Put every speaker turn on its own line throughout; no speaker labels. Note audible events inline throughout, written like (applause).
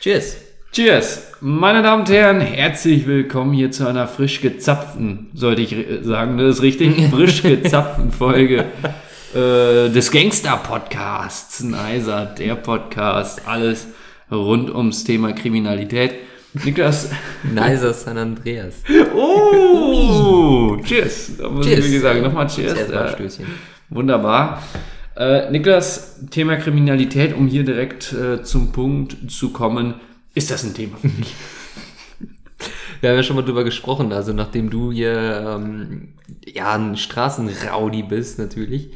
Cheers.
Cheers! Meine Damen und Herren, herzlich willkommen hier zu einer frisch gezapften, sollte ich sagen, das ist richtig, (laughs) frisch gezapften Folge äh, des Gangster-Podcasts. Neiser, der Podcast, alles rund ums Thema Kriminalität. Niklas.
Nicer San Andreas.
Oh! cheers! Da muss
Cheers.
ich wirklich sagen, nochmal Cheers.
Mal
Äh,
Stößchen.
Wunderbar. Äh, Niklas, Thema Kriminalität, um hier direkt äh, zum Punkt zu kommen, ist das ein Thema für dich? (laughs)
Wir haben ja schon mal drüber gesprochen, also nachdem du hier ähm, ja ein Straßenraudi bist natürlich,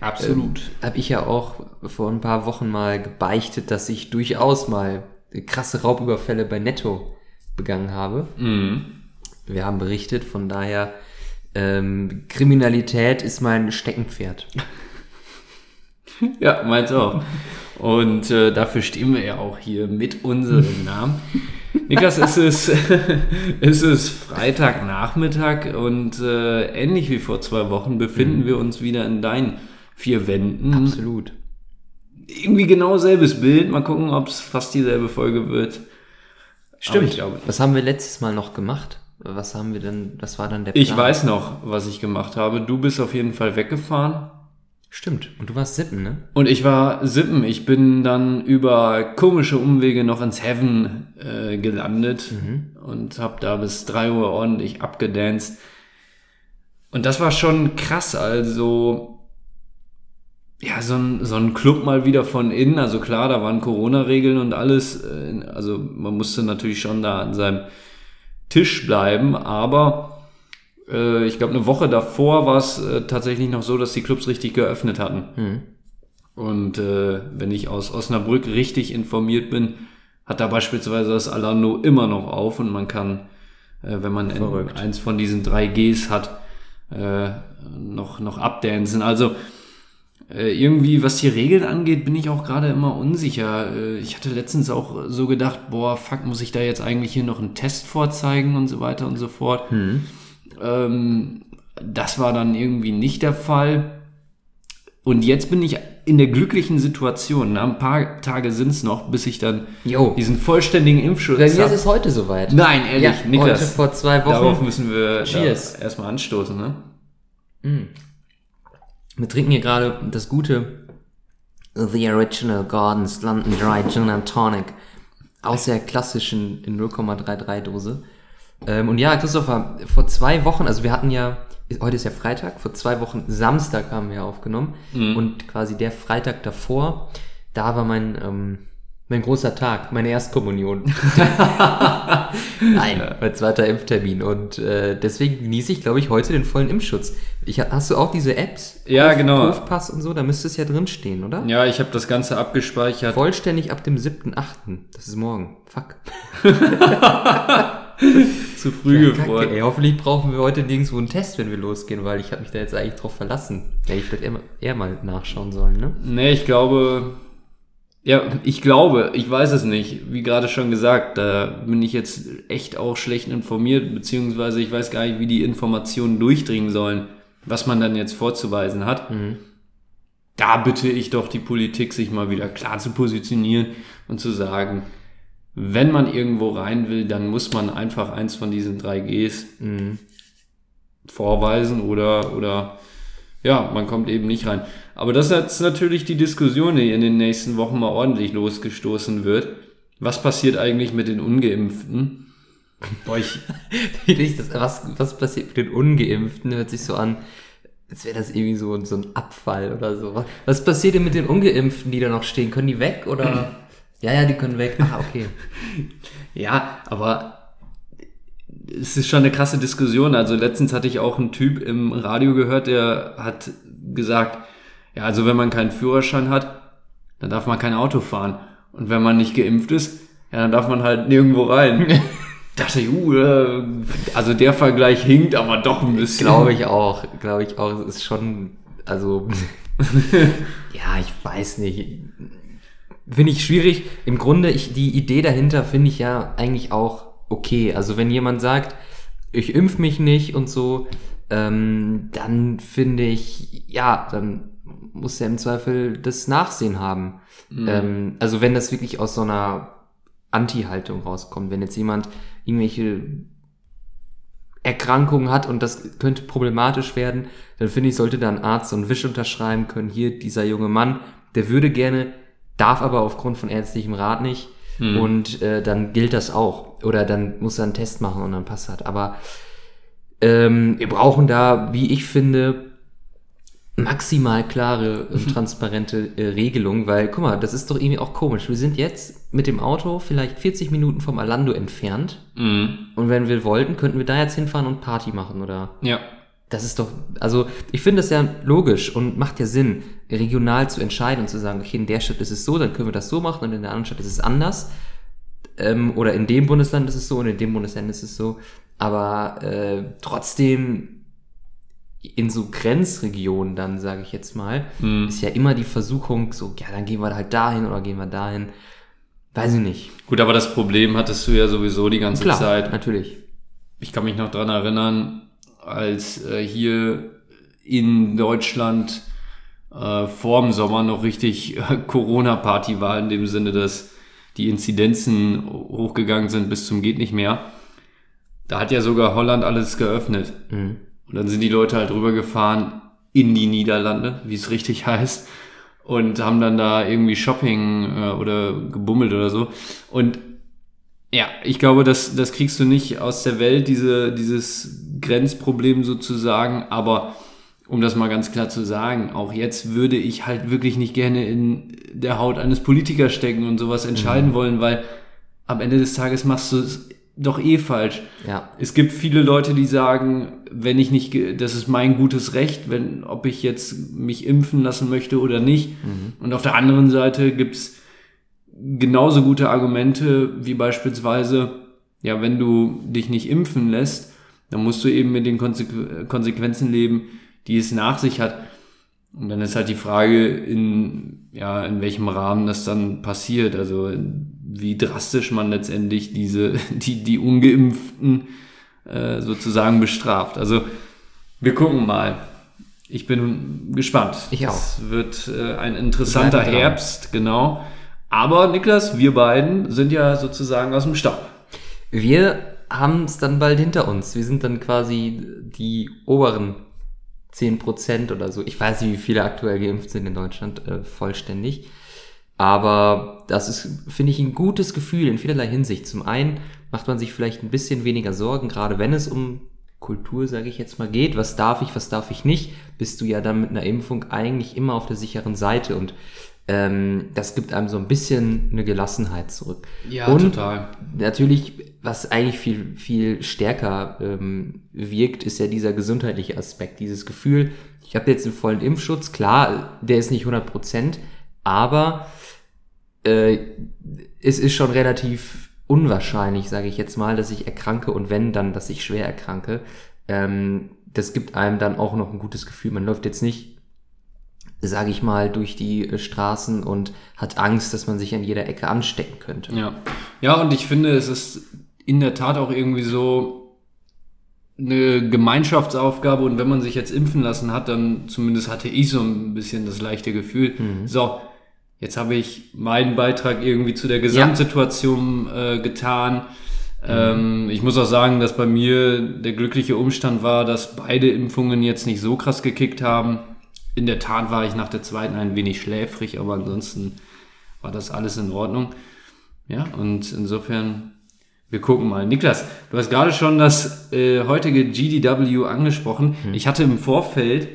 Absolut.
habe ich ja auch vor ein paar Wochen mal gebeichtet, dass ich durchaus mal krasse Raubüberfälle bei Netto begangen habe.
Mhm.
Wir haben berichtet, von daher ähm, Kriminalität ist mein Steckenpferd. (laughs) (laughs)
Ja, meins auch. Und äh, dafür stehen wir ja auch hier mit unserem (laughs) Namen. Niklas, es ist, (laughs) es ist Freitagnachmittag und äh, ähnlich wie vor zwei Wochen befinden wir uns wieder in deinen vier Wänden.
Absolut.
Irgendwie genau selbes Bild. Mal gucken, ob es fast dieselbe Folge wird. Aber ich glaube.
Was haben wir letztes Mal noch gemacht? Was haben wir denn, was war dann der
Ich weiß noch, was ich gemacht habe. Du bist auf jeden Fall weggefahren.
Stimmt. Und du warst Sippen, ne?
Und ich war Sippen. Ich bin dann über komische Umwege noch ins Heaven äh, gelandet und habe da bis 3 Uhr ordentlich abgedanced. Und das war schon krass. Also, ja, so ein, so ein Club mal wieder von innen. Also klar, da waren Corona-Regeln und alles. Äh, Also man musste natürlich schon da an seinem Tisch bleiben, aber äh, ich glaube, eine Woche davor war es äh, tatsächlich noch so, dass die Clubs richtig geöffnet hatten.
Mhm.
Und äh, wenn ich aus Osnabrück richtig informiert bin, hat da beispielsweise das Alando immer noch auf und man kann, äh, wenn man in, eins von diesen drei Gs hat, äh, noch, noch abdancen. Also äh, irgendwie, was die Regeln angeht, bin ich auch gerade immer unsicher. Äh, ich hatte letztens auch so gedacht, boah, fuck, muss ich da jetzt eigentlich hier noch einen Test vorzeigen und so weiter und so fort. Ähm, das war dann irgendwie nicht der Fall. Und jetzt bin ich in der glücklichen Situation. Na, ein paar Tage sind's noch, bis ich dann
Jo.
diesen vollständigen Impfschutz
Bei mir ist
hab.
es heute soweit.
Nein, ehrlich,
ja,
Niklas.
Heute vor zwei Wochen.
Darauf müssen wir
Cheers.
da erstmal anstoßen, ne?
Wir trinken hier gerade das gute The Original Gardens London Dry Gin and Tonic aus der klassischen in 0,33 Dose. Ähm, und ja, Christopher, vor zwei Wochen, also wir hatten ja, heute ist ja Freitag, vor zwei Wochen Samstag haben wir aufgenommen und quasi der Freitag davor, da war mein, ähm, mein großer Tag, meine Erstkommunion. (laughs) Nein, mein zweiter Impftermin und äh, deswegen genieße ich, glaube ich, heute den vollen Impfschutz. Ich, hast du auch diese Apps?
Ja, genau.
Prüfpass und so, da müsste es ja drin stehen, oder?
Ja, ich habe das Ganze abgespeichert.
Vollständig ab dem 7.8. Das ist morgen. Fuck. (laughs)
zu früh
Ja,
gefreut.
ey, hoffentlich brauchen wir heute nirgendwo einen Test, wenn wir losgehen, weil ich habe mich da jetzt eigentlich drauf verlassen. Ja, ich vielleicht eher, mal- eher mal nachschauen sollen, ne?
Nee, ich glaube, ja, ich glaube, ich weiß es nicht. Wie gerade schon gesagt, da bin ich jetzt echt auch schlecht informiert, beziehungsweise ich weiß gar nicht, wie die Informationen durchdringen sollen, was man dann jetzt vorzuweisen hat. Da bitte ich doch die Politik, sich mal wieder klar zu positionieren und zu sagen, wenn man irgendwo rein will, dann muss man einfach eins von diesen drei Gs vorweisen oder, oder ja, man kommt eben nicht rein. Aber das ist jetzt natürlich die Diskussion, die in den nächsten Wochen mal ordentlich losgestoßen wird. Was passiert eigentlich mit den Ungeimpften? Boah, ich, (laughs)
das, was, was passiert mit den Ungeimpften? Hört sich so an, als wäre das irgendwie so, so ein Abfall oder so. Was, was passiert denn mit den Ungeimpften, die da noch stehen? Können die weg oder? (clears throat) Ja, ja, die können weg. Ah, okay. (laughs)
ja, aber es ist schon eine krasse Diskussion. Also letztens hatte ich auch einen Typ im Radio gehört, der hat gesagt, ja, also wenn man keinen Führerschein hat, dann darf man kein Auto fahren. Und wenn man nicht geimpft ist, ja, dann darf man halt nirgendwo rein. (laughs) dachte ich, uh, äh, also der Vergleich hinkt aber doch ein bisschen.
Glaube ich auch, glaube ich auch. Es ist schon, also, (laughs) ja, ich weiß nicht. Finde ich schwierig. Im Grunde, ich, die Idee dahinter finde ich ja eigentlich auch okay. Also wenn jemand sagt, ich impf mich nicht und so, ähm, dann finde ich, ja, dann muss ja im Zweifel das Nachsehen haben. Ähm, also wenn das wirklich aus so einer Anti-Haltung rauskommt, wenn jetzt jemand irgendwelche Erkrankungen hat und das könnte problematisch werden, dann finde ich, sollte da ein Arzt so einen Wisch unterschreiben können, hier dieser junge Mann, der würde gerne, darf aber aufgrund von ärztlichem Rat nicht und äh, dann gilt das auch. Oder dann muss er einen Test machen und dann passt das. Aber ähm, wir brauchen da, wie ich finde, maximal klare und (laughs) transparente äh, Regelung, weil, guck mal, das ist doch irgendwie auch komisch. Wir sind jetzt mit dem Auto vielleicht 40 Minuten vom Alando entfernt
Mhm.
und wenn wir wollten, könnten wir da jetzt hinfahren und Party machen oder
Ja.
das ist doch, also ich finde das ja logisch und macht ja Sinn, regional zu entscheiden und zu sagen, okay, in der Stadt ist es so, dann können wir das so machen und in der anderen Stadt ist es anders. Ähm, oder in dem Bundesland ist es so und in dem Bundesland ist es so. Aber äh, trotzdem in so Grenzregionen dann, sage ich jetzt mal,
Mhm.
ist ja immer die Versuchung, so, ja, dann gehen wir halt dahin oder gehen wir dahin. Weiß ich nicht.
Gut, aber das Problem hattest du ja sowieso die ganze
Klar,
Zeit.
natürlich.
Ich kann mich noch dran erinnern, als äh, hier in Deutschland äh, vor dem Sommer noch richtig äh, Corona-Party war, in dem Sinne, dass die Inzidenzen hochgegangen sind bis zum geht nicht mehr. Da hat ja sogar Holland alles geöffnet.
Mhm.
Und dann sind die Leute halt rübergefahren in die Niederlande, wie es richtig (laughs) heißt, und haben dann da irgendwie Shopping äh, oder gebummelt oder so. Und ja, ich glaube, das, das kriegst du nicht aus der Welt, diese, dieses Grenzproblem sozusagen. Aber um das mal ganz klar zu sagen, auch jetzt würde ich halt wirklich nicht gerne in der Haut eines Politikers stecken und sowas entscheiden wollen, weil am Ende des Tages machst du es doch eh falsch.
Ja.
Es gibt viele Leute, die sagen, wenn ich nicht, das ist mein gutes Recht, wenn, ob ich jetzt mich impfen lassen möchte oder nicht. Und auf der anderen Seite gibt's genauso gute Argumente wie beispielsweise, ja, wenn du dich nicht impfen lässt, dann musst du eben mit den Konsequ Konsequenzen leben, die es nach sich hat. Und dann ist halt die Frage, in, ja, in welchem Rahmen das dann passiert. Also wie drastisch man letztendlich diese, (laughs) die, die Ungeimpften äh, sozusagen bestraft. Also wir gucken mal. Ich bin gespannt.
Ich auch.
Es wird äh, ein interessanter. Herbst, genau. Aber Niklas, wir beiden sind ja sozusagen aus dem Staub.
Wir haben es dann bald hinter uns. Wir sind dann quasi die oberen 10% oder so. Ich weiß nicht, wie viele aktuell geimpft sind in Deutschland äh, vollständig. Aber das ist, finde ich, ein gutes Gefühl in vielerlei Hinsicht. Zum einen macht man sich vielleicht ein bisschen weniger Sorgen, gerade wenn es um Kultur, sage ich jetzt mal, geht. Was darf ich, was darf ich nicht? Bist du ja dann mit einer Impfung eigentlich immer auf der sicheren Seite und ähm, das gibt einem so ein bisschen eine Gelassenheit zurück. Und natürlich, was eigentlich viel, viel stärker ähm, wirkt, ist ja dieser gesundheitliche Aspekt, dieses Gefühl, ich habe jetzt einen vollen Impfschutz, klar, der ist nicht 100 Prozent, aber äh, es ist schon relativ unwahrscheinlich, sage ich jetzt mal, dass ich erkranke und wenn, dann, dass ich schwer erkranke. Ähm, das gibt einem dann auch noch ein gutes Gefühl. Man läuft jetzt nicht, sage ich mal, durch die äh, Straßen und hat Angst, dass man sich an jeder Ecke anstecken könnte.
Ja. Ja, und ich finde, es ist in der Tat auch irgendwie so eine Gemeinschaftsaufgabe und wenn man sich jetzt impfen lassen hat, dann zumindest hatte ich so ein bisschen das leichte Gefühl, so, jetzt habe ich meinen Beitrag irgendwie zu der Gesamtsituation äh, getan. Ähm, ich muss auch sagen, dass bei mir der glückliche Umstand war, dass beide Impfungen jetzt nicht so krass gekickt haben. In der Tat war ich nach der zweiten ein wenig schläfrig, aber ansonsten war das alles in Ordnung. Ja, und insofern, wir gucken mal. Niklas, du hast gerade schon das äh, heutige GDW angesprochen. Ich hatte im Vorfeld,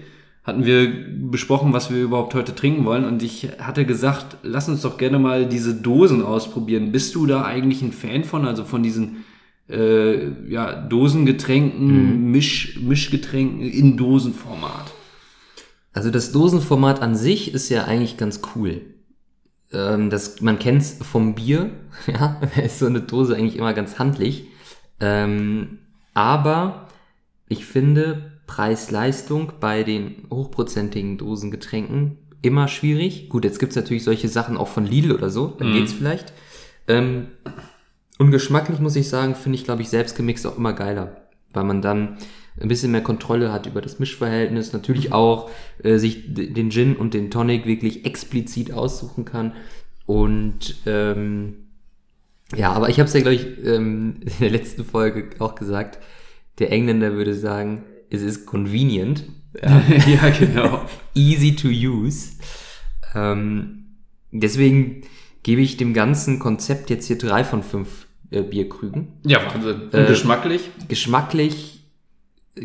hatten wir besprochen, was wir überhaupt heute trinken wollen und ich hatte gesagt, lass uns doch gerne mal diese Dosen ausprobieren. Bist du da eigentlich ein Fan von, also von diesen äh, ja, Dosengetränken, Misch, Mischgetränken in Dosenformat?
Also das Dosenformat an sich ist ja eigentlich ganz cool. Ähm, das, man kennt's vom Bier, (laughs) ja, ist so eine Dose eigentlich immer ganz handlich. Ähm, aber ich finde Preis-Leistung bei den hochprozentigen Dosengetränken immer schwierig. Gut, jetzt gibt's natürlich solche Sachen auch von Lidl oder so, dann geht's vielleicht. Ähm, und geschmacklich muss ich sagen, finde ich, glaube ich, selbst gemixt auch immer geiler. Weil man dann ein bisschen mehr Kontrolle hat über das Mischverhältnis, natürlich auch äh, sich den Gin und den Tonic wirklich explizit aussuchen kann. Und ähm, ja, aber ich habe es ja, glaube ich, ähm, (laughs) in der letzten Folge auch gesagt, der Engländer würde sagen, es ist convenient, ja, (laughs)
ja, genau. (laughs)
easy to use. Ähm, deswegen gebe ich dem ganzen Konzept jetzt hier drei von fünf äh, Bierkrügen.
Ja, Wahnsinn. Und
Äh,
geschmacklich?
Geschmacklich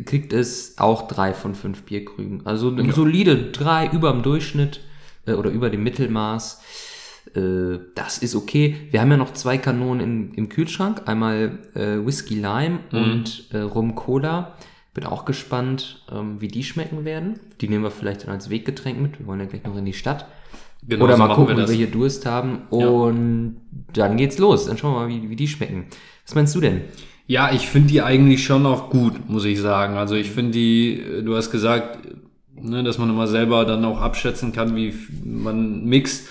kriegt es auch drei von fünf Bierkrügen. Also eine solide drei über dem Durchschnitt äh, oder über dem Mittelmaß. Äh, das ist okay. Wir haben ja noch zwei Kanonen in, im Kühlschrank. Einmal äh, Whisky Lime und äh, Rum Cola. Bin auch gespannt, ähm, wie die schmecken werden. Die nehmen wir vielleicht dann als Weggetränk mit. Wir wollen ja gleich noch in die Stadt.
Genau,
Oder
so
mal gucken,
wir
ob
das.
wir hier Durst haben. Und dann geht's los. Dann schauen wir mal, wie, wie die schmecken. Was meinst du denn?
Ja, ich finde die eigentlich schon auch gut, muss ich sagen. Also ich finde die, äh, du hast gesagt, ne, dass man immer selber dann auch abschätzen kann, wie man mixt.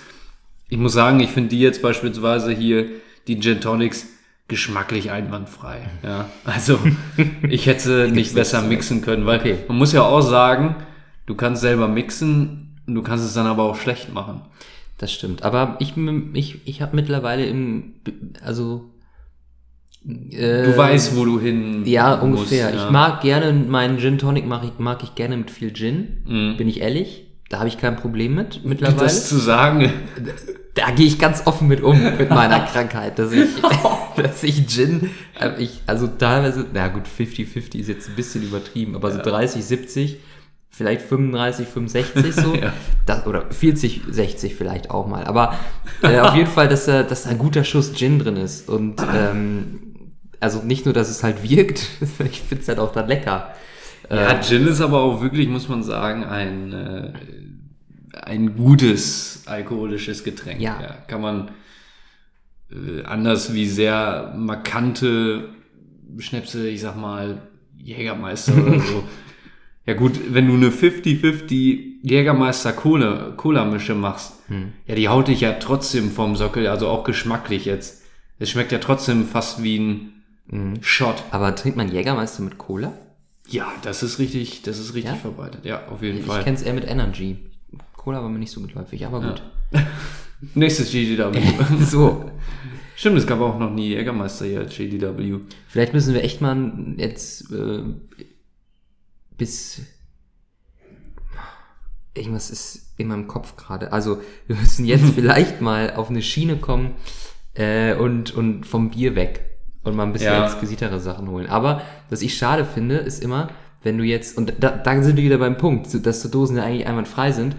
Ich muss sagen, ich finde die jetzt beispielsweise hier, die Gin Tonics, geschmacklich einwandfrei. Ja, also (laughs) ich hätte nicht besser mixen können, weil
Okay.
man muss ja auch sagen, du kannst selber mixen, du kannst es dann aber auch schlecht machen.
Das stimmt. Aber ich, ich, ich habe mittlerweile im, also äh,
Du weißt, wo du hin
ja
musst,
ungefähr.
ja.
Ich mag gerne meinen Gin Tonic mag ich, mag ich gerne mit viel Gin.
Mhm.
Bin ich ehrlich? Da habe ich kein Problem mit mittlerweile.
das zu sagen.
da gehe ich ganz offen mit um mit meiner Krankheit, dass ich, (laughs) dass ich Gin, äh, ich, also teilweise, na gut, 50-50 ist jetzt ein bisschen übertrieben, aber so 30, 70, vielleicht 35, 65 so, (laughs)
Ja.
das, oder 40, 60 vielleicht auch mal, aber äh, auf jeden Fall, dass da, dass da ein guter Schuss Gin drin ist und ähm, also nicht nur, dass es halt wirkt, (laughs) ich finde es halt auch dann lecker.
Ja, Gin ist aber auch wirklich, muss man sagen, ein, äh, ein gutes alkoholisches Getränk.
Ja.
kann man äh, anders wie sehr markante Schnäpse, ich sag mal, Jägermeister oder (laughs) so. Ja gut, wenn du eine 50-50 Jägermeister Cola, Cola-Mische machst, ja, die haut dich ja trotzdem vom Sockel, also auch geschmacklich jetzt. Es schmeckt ja trotzdem fast wie ein Shot.
Aber trinkt man Jägermeister mit Cola?
Ja, das ist richtig, das ist richtig
Ja?
verbreitet. Ja, auf jeden
Ich
Fall.
kenne es eher mit Energy. Cola war mir nicht so geläufig, aber gut. (laughs)
Nächstes GDW. (laughs)
So,
Stimmt, es gab auch noch nie Jägermeister hier als GDW.
vielleicht müssen wir echt mal jetzt äh, bis irgendwas ist in meinem Kopf gerade. Also wir müssen jetzt (laughs) vielleicht mal auf eine Schiene kommen äh, und und vom Bier weg und mal ein bisschen
Ja.
exquisitere Sachen holen. Aber was ich schade finde, ist immer, wenn du jetzt und da, da sind wir wieder beim Punkt, dass so Dosen ja eigentlich einwandfrei sind.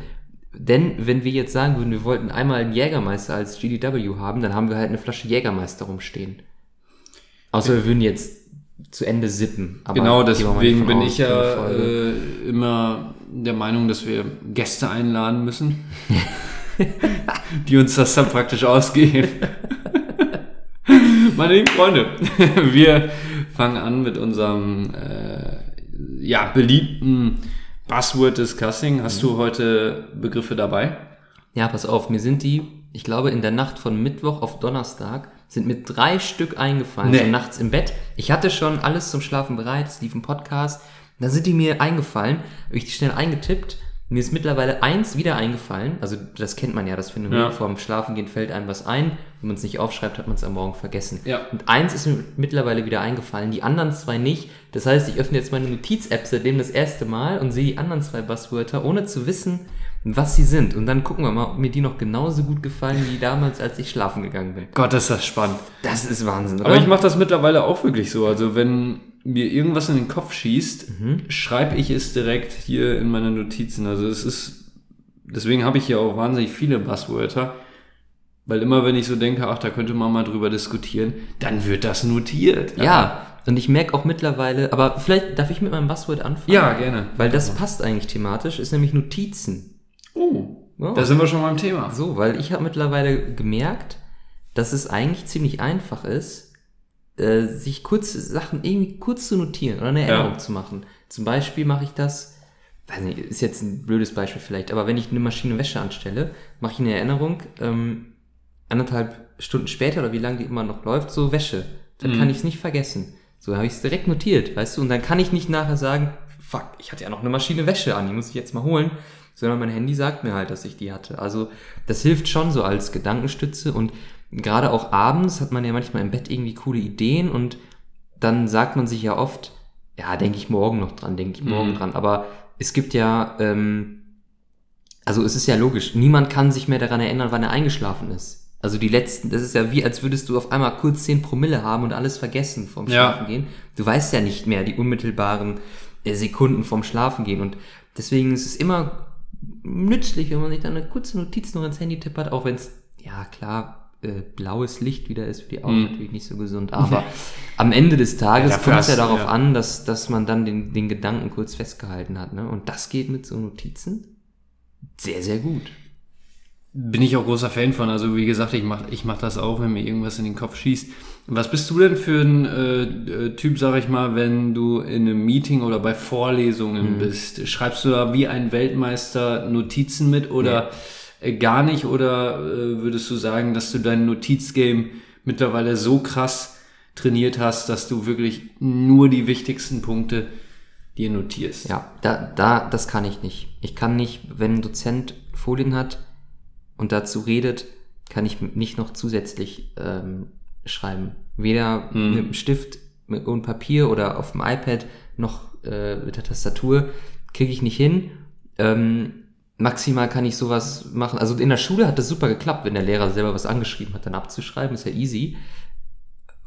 Denn wenn wir jetzt sagen würden, wir wollten einmal einen Jägermeister als GDW haben, dann haben wir halt eine Flasche Jägermeister rumstehen. Außer wir würden jetzt zu Ende sippen. Aber
Genau, deswegen bin ich ja äh, immer der Meinung, dass wir Gäste einladen müssen, (laughs) die uns das dann praktisch ausgeben. (laughs) Meine lieben Freunde, (laughs) wir fangen an mit unserem äh, ja, beliebten Buzzword Discussing. Hast du heute Begriffe dabei?
Ja, pass auf, mir sind die, ich glaube, in der Nacht von Mittwoch auf Donnerstag sind mir drei Stück eingefallen,
Nee.
so nachts im Bett. Ich hatte schon alles zum Schlafen bereit, es lief ein Podcast. Dann sind die mir eingefallen, habe ich die schnell eingetippt. Mir ist mittlerweile eins wieder eingefallen. Also das kennt man ja, das Phänomen.
Ja.
Vor dem Schlafengehen fällt einem was ein. Wenn man es nicht aufschreibt, hat man es am Morgen vergessen.
Ja.
Und eins ist mir mittlerweile wieder eingefallen, die anderen zwei nicht. Das heißt, ich öffne jetzt meine Notiz-App seitdem das erste Mal und sehe die anderen zwei Buzzwörter, ohne zu wissen, was sie sind. Und dann gucken wir mal, ob mir die noch genauso gut gefallen wie damals, als ich schlafen gegangen bin.
Gott, ist das spannend.
Das ist Wahnsinn,
Aber ich mache das mittlerweile auch wirklich so. Also wenn mir irgendwas in den Kopf schießt, schreibe ich es direkt hier in meine Notizen. Also es ist, deswegen habe ich hier auch wahnsinnig viele Buzzwörter. Weil immer wenn ich so denke, ach, da könnte man mal drüber diskutieren, dann wird das notiert.
Ja, und ich merke auch mittlerweile, aber vielleicht darf ich mit meinem Buzzword anfangen?
Ja, gerne.
Weil das passt eigentlich thematisch, ist nämlich Notizen.
Oh,
Ja.
da sind wir schon beim Thema.
So, weil ich habe mittlerweile gemerkt, dass es eigentlich ziemlich einfach ist, äh, sich kurze Sachen irgendwie kurz zu notieren oder eine Erinnerung
Ja.
zu machen. Zum Beispiel mache ich das, weiß nicht, ist jetzt ein blödes Beispiel vielleicht, aber wenn ich eine Maschine Wäsche anstelle, mache ich eine Erinnerung, ähm, anderthalb Stunden später oder wie lange die immer noch läuft, so Wäsche. Dann kann ich es nicht vergessen. So habe ich es direkt notiert, weißt du? Und dann kann ich nicht nachher sagen, fuck, ich hatte ja noch eine Maschine Wäsche an, die muss ich jetzt mal holen. Sondern mein Handy sagt mir halt, dass ich die hatte. Also das hilft schon so als Gedankenstütze und gerade auch abends hat man ja manchmal im Bett irgendwie coole Ideen und dann sagt man sich ja oft, ja, denke ich morgen noch dran, denke ich morgen
Mhm.
dran. Aber es gibt ja, ähm, also es ist ja logisch, niemand kann sich mehr daran erinnern, wann er eingeschlafen ist. Also die letzten, das ist ja wie, als würdest du auf einmal kurz 10 Promille haben und alles vergessen vom. Schlafen gehen. Du weißt ja nicht mehr die unmittelbaren äh, Sekunden vom Schlafen gehen und deswegen ist es immer nützlich, wenn man sich dann eine kurze Notiz noch ins Handy tippert, auch wenn es, ja klar, äh, blaues Licht wieder ist für die Augen
Mhm.
natürlich nicht so gesund, aber (laughs) am Ende des Tages
Ja,
kommt es ja darauf
ja.
an, dass, dass man dann den, den Gedanken kurz festgehalten hat. Ne? Und das geht mit so Notizen sehr, sehr gut.
Bin ich auch großer Fan von. Also wie gesagt, ich mach, ich mach das auch, wenn mir irgendwas in den Kopf schießt. Was bist du denn für ein äh, äh, Typ, sag ich mal, wenn du in einem Meeting oder bei Vorlesungen bist? Schreibst du da wie ein Weltmeister Notizen mit oder äh, gar nicht? Oder äh, würdest du sagen, dass du dein Notizgame mittlerweile so krass trainiert hast, dass du wirklich nur die wichtigsten Punkte dir notierst?
Ja, da, da, das kann ich nicht. Ich kann nicht, wenn ein Dozent Folien hat und dazu redet, kann ich nicht noch zusätzlich ähm, schreiben. Weder
Mhm.
mit dem Stift mit, und Papier oder auf dem iPad noch äh, mit der Tastatur kriege ich nicht hin. Ähm, maximal kann ich sowas machen. Also in der Schule hat das super geklappt, wenn der Lehrer selber was angeschrieben hat, dann abzuschreiben, ist ja easy.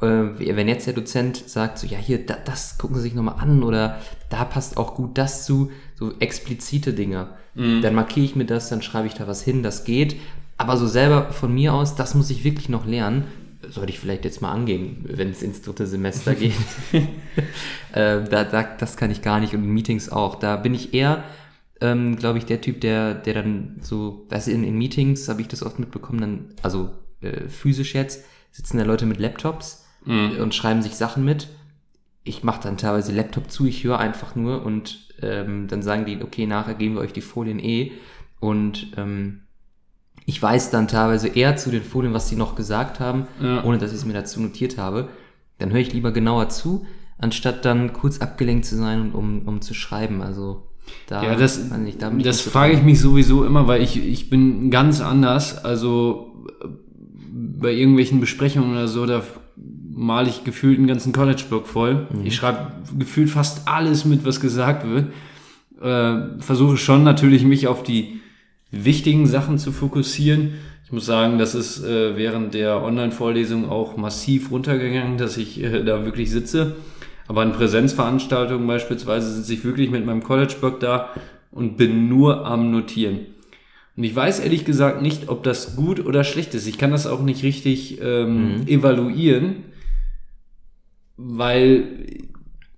Äh, wenn jetzt der Dozent sagt, so, ja, hier, da, das gucken Sie sich nochmal an oder da passt auch gut das zu, so explizite Dinge, dann markiere ich mir das, dann schreibe ich da was hin, das geht. Aber so selber von mir aus, das muss ich wirklich noch lernen. Sollte ich vielleicht jetzt mal angehen, wenn es ins dritte Semester (laughs) geht. (laughs) äh, da, da, das kann ich gar nicht und in Meetings auch. Da bin ich eher, ähm, glaube ich, der Typ, der, der dann so, weißt du, in, in Meetings habe ich das oft mitbekommen, dann, also äh, physisch jetzt, sitzen da Leute mit Laptops
Mhm.
und schreiben sich Sachen mit. Ich mache dann teilweise Laptop zu, ich höre einfach nur und ähm, dann sagen die, okay, nachher geben wir euch die Folien eh. Und ähm, ich weiß dann teilweise eher zu den Folien, was sie noch gesagt haben,
Ja.
ohne dass ich es mir dazu notiert habe. Dann höre ich lieber genauer zu, anstatt dann kurz abgelenkt zu sein, und um, um zu schreiben. Also da,
Ja, das,
nicht, da
das frage ich mich sowieso immer, weil ich, ich bin ganz anders. Also äh, bei irgendwelchen Besprechungen oder so, da male ich gefühlt einen ganzen College-Block voll.
Mhm.
Ich schreibe gefühlt fast alles mit, was gesagt wird. Äh, versuche schon natürlich, mich auf die wichtigen Sachen zu fokussieren. Ich muss sagen, das ist äh, während der Online-Vorlesung auch massiv runtergegangen, dass ich äh, da wirklich sitze. Aber in Präsenzveranstaltungen beispielsweise sitze ich wirklich mit meinem College-Block da und bin nur am Notieren. Und ich weiß ehrlich gesagt nicht, ob das gut oder schlecht ist. Ich kann das auch nicht richtig ähm, evaluieren, weil,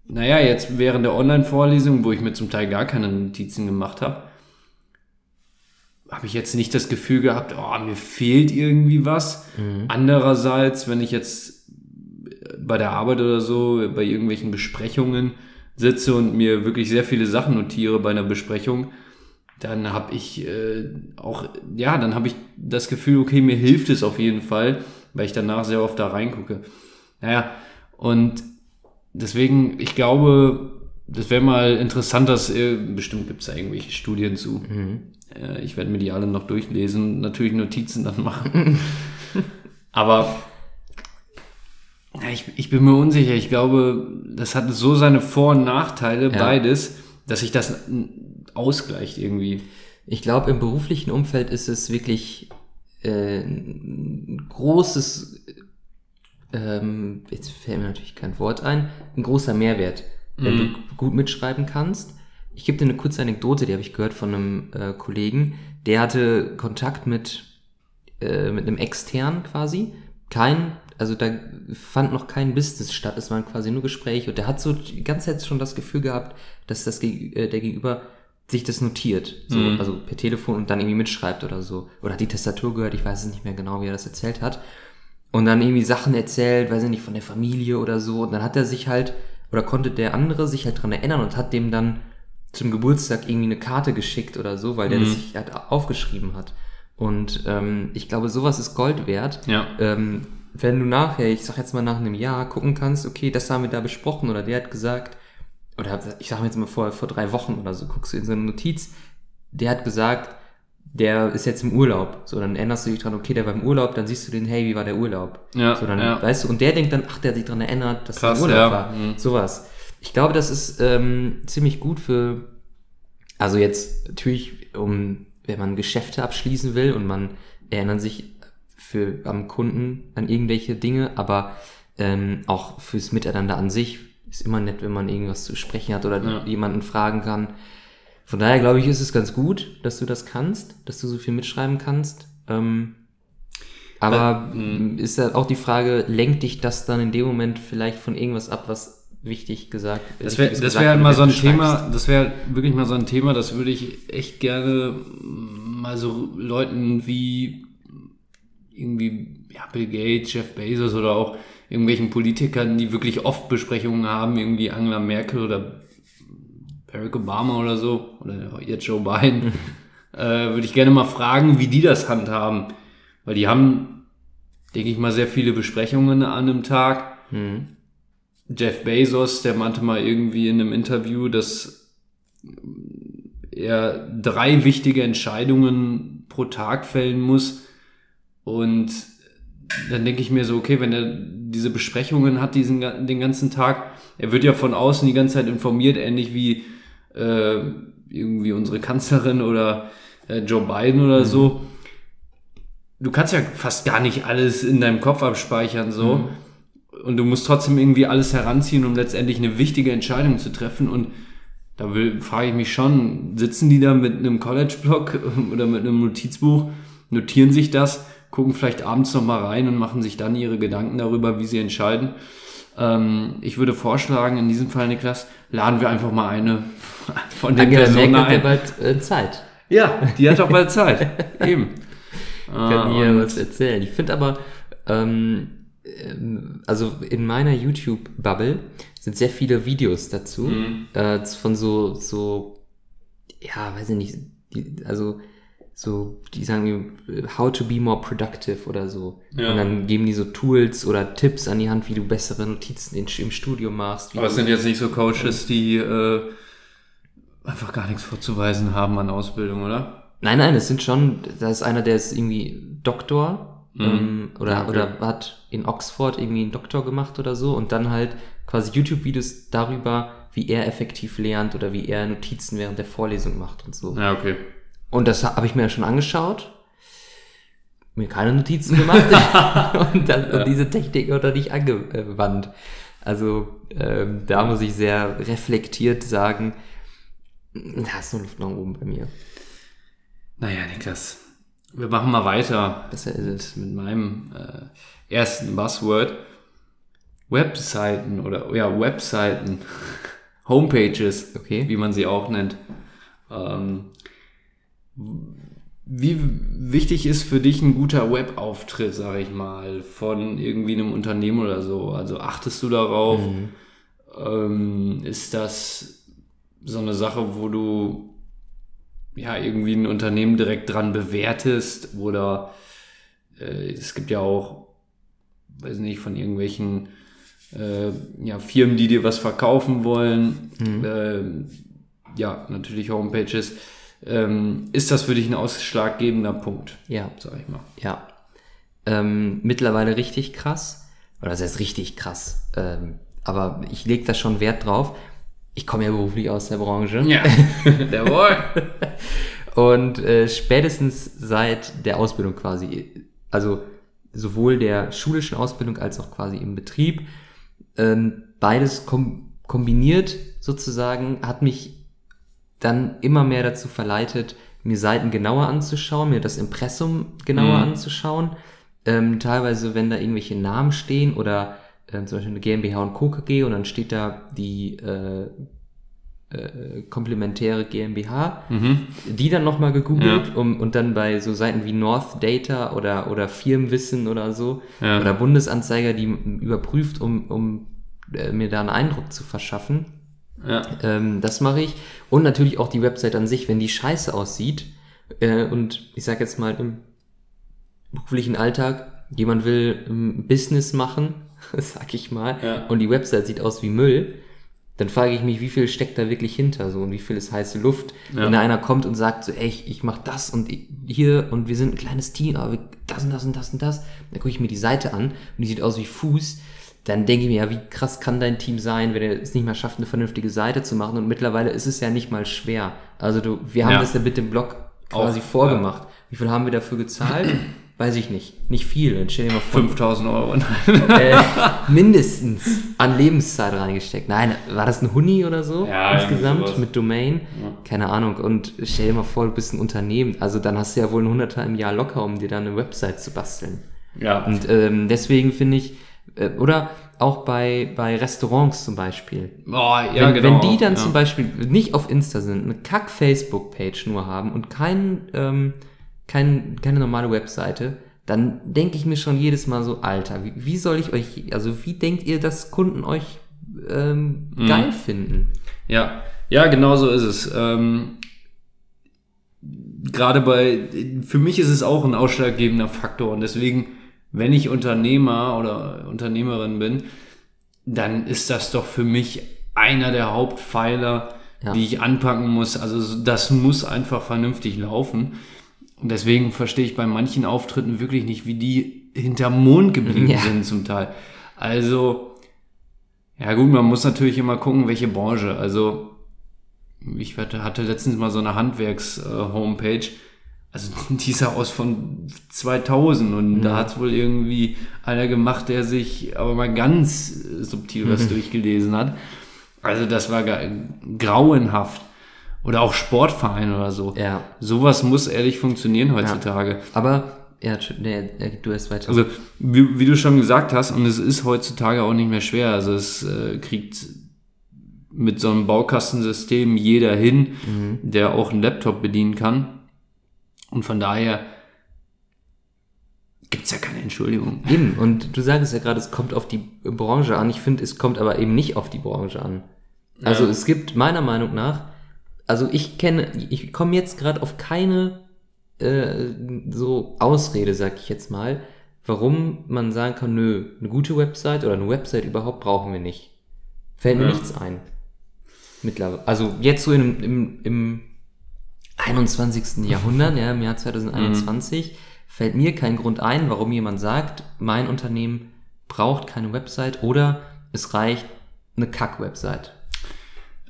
naja, jetzt während der Online-Vorlesung, wo ich mir zum Teil gar keine Notizen gemacht habe, habe ich jetzt nicht das Gefühl gehabt, oh, mir fehlt irgendwie was. Andererseits, wenn ich jetzt bei der Arbeit oder so, bei irgendwelchen Besprechungen sitze und mir wirklich sehr viele Sachen notiere bei einer Besprechung, dann habe ich äh, auch, ja, dann habe ich das Gefühl, okay, mir hilft es auf jeden Fall, weil ich danach sehr oft da reingucke. Naja, und deswegen, ich glaube, das wäre mal interessant, dass äh, bestimmt gibt es da irgendwelche Studien zu. Äh, ich werde mir die alle noch durchlesen, natürlich Notizen dann machen. (laughs) Aber ich, ich bin mir unsicher. Ich glaube, das hat so seine Vor- und Nachteile,
Ja.
beides, dass sich das ausgleicht irgendwie.
Ich glaube, im beruflichen Umfeld ist es wirklich äh, ein großes, ähm, jetzt fällt mir natürlich kein Wort ein, ein großer Mehrwert, wenn du gut mitschreiben kannst. Ich gebe dir eine kurze Anekdote, die habe ich gehört von einem äh, Kollegen, der hatte Kontakt mit, äh, mit einem externen quasi, kein, also da fand noch kein Business statt, es waren quasi nur Gespräche und der hat so die ganze Zeit schon das Gefühl gehabt, dass das äh, der Gegenüber sich das notiert, so,
Mhm.
also per Telefon und dann irgendwie mitschreibt oder so. Oder hat die Tastatur gehört, ich weiß es nicht mehr genau, wie er das erzählt hat. Und dann irgendwie Sachen erzählt, weiß ich nicht, von der Familie oder so. Und dann hat er sich halt, oder konnte der andere sich halt dran erinnern und hat dem dann zum Geburtstag irgendwie eine Karte geschickt oder so, weil der das sich halt aufgeschrieben hat. Und ähm, ich glaube, sowas ist Gold wert.
Ja.
Ähm, wenn du nachher, ich sag jetzt mal nach einem Jahr, gucken kannst, okay, das haben wir da besprochen oder der hat gesagt, oder ich sag mir jetzt mal vor, vor drei Wochen oder so, guckst du in so eine Notiz, der hat gesagt, der ist jetzt im Urlaub. So, dann erinnerst du dich dran, okay, der war im Urlaub, dann siehst du den, hey, wie war der Urlaub?
Ja,
So, dann,
ja.
weißt du, und der denkt dann, ach, der hat sich dran erinnert, dass
Krass,
der Urlaub
ja.
war.
Mhm.
Sowas. Ich glaube, das ist ähm, ziemlich gut für, also jetzt natürlich, um, wenn man Geschäfte abschließen will und man erinnert sich für am Kunden an irgendwelche Dinge, aber ähm, auch fürs Miteinander an sich ist immer nett, wenn man irgendwas zu sprechen hat oder
Ja.
jemanden fragen kann. Von daher glaube ich, ist es ganz gut, dass du das kannst, dass du so viel mitschreiben kannst. Ähm, aber
Äh, mh.
ist ja auch die Frage, lenkt dich das dann in dem Moment vielleicht von irgendwas ab, was wichtig gesagt
Das wäre
wichtiges
das
gesagt
wär halt
wird,
mal so ein? Thema, das wäre wirklich mal so ein Thema, das würde ich echt gerne mal so Leuten wie irgendwie ja, Bill Gates, Jeff Bezos oder auch irgendwelchen Politikern, die wirklich oft Besprechungen haben, irgendwie Angela Merkel oder Barack Obama oder so, oder jetzt Joe Biden, (laughs) äh, würde ich gerne mal fragen, wie die das handhaben. Weil die haben, denke ich mal, sehr viele Besprechungen an einem Tag.
Hm.
Jeff Bezos, der meinte mal irgendwie in einem Interview, dass er drei wichtige Entscheidungen pro Tag fällen muss. Und dann denke ich mir so, okay, wenn er diese Besprechungen hat, diesen, den ganzen Tag, er wird ja von außen die ganze Zeit informiert, ähnlich wie äh, irgendwie unsere Kanzlerin oder äh, Joe Biden oder so. Du kannst ja fast gar nicht alles in deinem Kopf abspeichern, so. Und du musst trotzdem irgendwie alles heranziehen, um letztendlich eine wichtige Entscheidung zu treffen. Und da will, frage ich mich schon, sitzen die da mit einem College-Blog (laughs) oder mit einem Notizbuch, notieren sich das, gucken vielleicht abends noch mal rein und machen sich dann ihre Gedanken darüber, wie sie entscheiden. Ähm, ich würde vorschlagen, in diesem Fall, Niklas, laden wir einfach mal eine (laughs) von den
Angela
Personen
Merkel hat ja
ein.
bald äh, Zeit.
Ja, die hat doch bald Zeit. (laughs) Eben.
kann
Ah,
ihr was erzählen. Ich finde aber, ähm, ähm, also in meiner YouTube-Bubble sind sehr viele Videos dazu,
Mhm.
äh, von so, so, ja, weiß ich nicht, die, also so, die sagen, how to be more productive oder so.
Ja.
Und dann geben die so Tools oder Tipps an die Hand, wie du bessere Notizen in, im Studium machst.
Aber es sind jetzt nicht so Coaches, die äh, einfach gar nichts vorzuweisen haben an Ausbildung, oder?
Nein, nein, es sind schon, da ist einer, der ist irgendwie Doktor ähm, oder,
Okay.
oder hat in Oxford irgendwie einen Doktor gemacht oder so und dann halt quasi YouTube-Videos darüber, wie er effektiv lernt oder wie er Notizen während der Vorlesung macht und so.
Ja, okay.
Und das habe ich mir ja schon angeschaut, mir keine Notizen gemacht (laughs) und, dann, und diese Technik oder nicht angewandt. Also ähm, da muss ich sehr reflektiert sagen, da ist nur Luft nach oben bei mir.
Naja, Niklas, wir machen mal weiter
Besser ist es.
mit meinem äh, ersten Buzzword. Webseiten oder ja, Webseiten, (laughs) Homepages,
Okay.
wie man sie auch nennt. Ähm, wie wichtig ist für dich ein guter Webauftritt, sage ich mal, von irgendwie einem Unternehmen oder so? Also achtest du darauf? Ähm, ist das so eine Sache, wo du ja irgendwie ein Unternehmen direkt dran bewertest oder äh, es gibt ja auch, weiß nicht, von irgendwelchen äh, ja, Firmen, die dir was verkaufen wollen, ähm, ja, natürlich Homepages. Ähm, ist das für dich ein ausschlaggebender Punkt,
Ja,
sag ich mal?
ja. Ähm, mittlerweile richtig krass. Oder das heißt richtig krass. Ähm, aber ich lege da schon Wert drauf. Ich komme ja beruflich aus der Branche.
Ja, (laughs) jawohl.
Und äh, spätestens seit der Ausbildung quasi, also sowohl der schulischen Ausbildung als auch quasi im Betrieb, ähm, beides kom kombiniert sozusagen, hat mich dann immer mehr dazu verleitet, mir Seiten genauer anzuschauen, mir das Impressum genauer
Mhm.
anzuschauen. Ähm, teilweise, wenn da irgendwelche Namen stehen oder ähm, zum Beispiel eine GmbH und Co. KG und dann steht da die äh, äh, komplementäre GmbH,
Mhm.
die dann nochmal gegoogelt
Ja.
um, und dann bei so Seiten wie North Data oder, oder Firmenwissen oder so
Ja.
oder Bundesanzeiger, die überprüft, um, um äh, mir da einen Eindruck zu verschaffen.
Ja.
Ähm, das mache ich. Und natürlich auch die Website an sich, wenn die scheiße aussieht äh, und ich sag jetzt mal im beruflichen Alltag jemand will ein Business machen, (laughs) sag ich mal,
Ja.
und die Website sieht aus wie Müll, dann frage ich mich, wie viel steckt da wirklich hinter so und wie viel ist heiße Luft.
Ja.
Wenn da einer kommt und sagt so, ey, ich, ich mach das und hier und wir sind ein kleines Team, aber das und das und das und das, dann gucke ich mir die Seite an und die sieht aus wie Fuß, dann denke ich mir, ja, wie krass kann dein Team sein, wenn er es nicht mal schafft, eine vernünftige Seite zu machen und mittlerweile ist es ja nicht mal schwer. Also du, wir haben
Ja.
das ja mit dem Blog quasi
Auch,
vorgemacht. Wie viel haben wir dafür gezahlt? (clears throat) Weiß ich nicht. Nicht viel. Dann stell dir mal vor,
5000 Euro. (laughs)
äh, mindestens an Lebenszeit reingesteckt. Nein, war das ein Huni oder so
Ja,
insgesamt mit Domain? Keine Ahnung. Und stell dir mal vor, du bist ein Unternehmen. Also dann hast du ja wohl ein Hunderter im Jahr locker, um dir dann eine Website zu basteln.
ja.
Und ähm, deswegen finde ich, oder auch bei, bei Restaurants zum Beispiel.
Boah, ja,
wenn,
genau.
wenn die dann
ja.
zum Beispiel nicht auf Insta sind, eine kack Facebook-Page nur haben und kein, ähm, kein, keine normale Webseite, dann denke ich mir schon jedes Mal so, Alter, wie, wie soll ich euch, also wie denkt ihr, dass Kunden euch ähm,
Mhm.
geil finden?
Ja, ja, genau so ist es. Ähm, Gerade bei, für mich ist es auch ein ausschlaggebender Faktor und deswegen, wenn ich Unternehmer oder Unternehmerin bin, dann ist das doch für mich einer der Hauptpfeiler,
Ja.
die ich anpacken muss. Also das muss einfach vernünftig laufen. Und deswegen verstehe ich bei manchen Auftritten wirklich nicht, wie die hinterm Mond geblieben
Ja.
sind zum Teil. Also, ja gut, man muss natürlich immer gucken, welche Branche. Also, ich hatte hatte letztens mal so eine Handwerks-Homepage. Also, (laughs) die sah aus von 2000 und da hat wohl irgendwie einer gemacht, der sich aber mal ganz subtil was durchgelesen hat. Also, das war grauenhaft. Oder auch Sportverein oder so.
Ja.
Sowas muss ehrlich funktionieren heutzutage.
Aber, ja, nee, du erst weiter.
Also, wie, wie du schon gesagt hast, und es ist heutzutage auch nicht mehr schwer. Also, es äh, kriegt mit so einem Baukastensystem jeder hin, der auch einen Laptop bedienen kann. Und von daher gibt's ja keine Entschuldigung.
Eben, und du sagst ja gerade, es kommt auf die Branche an. Ich finde, es kommt aber eben nicht auf die Branche an. Also
Ja.
es gibt meiner Meinung nach, also ich kenne, ich komme jetzt gerade auf keine äh, so Ausrede, sag ich jetzt mal, warum man sagen kann, nö, eine gute Website oder eine Website überhaupt brauchen wir nicht. Fällt mir
Ja.
nichts ein. Mittlerweile. Also jetzt so in, im, im 21. Jahrhundert, ja, im Jahr 2021, fällt mir kein Grund ein, warum jemand sagt, mein Unternehmen braucht keine Website oder es reicht eine Kack-Website.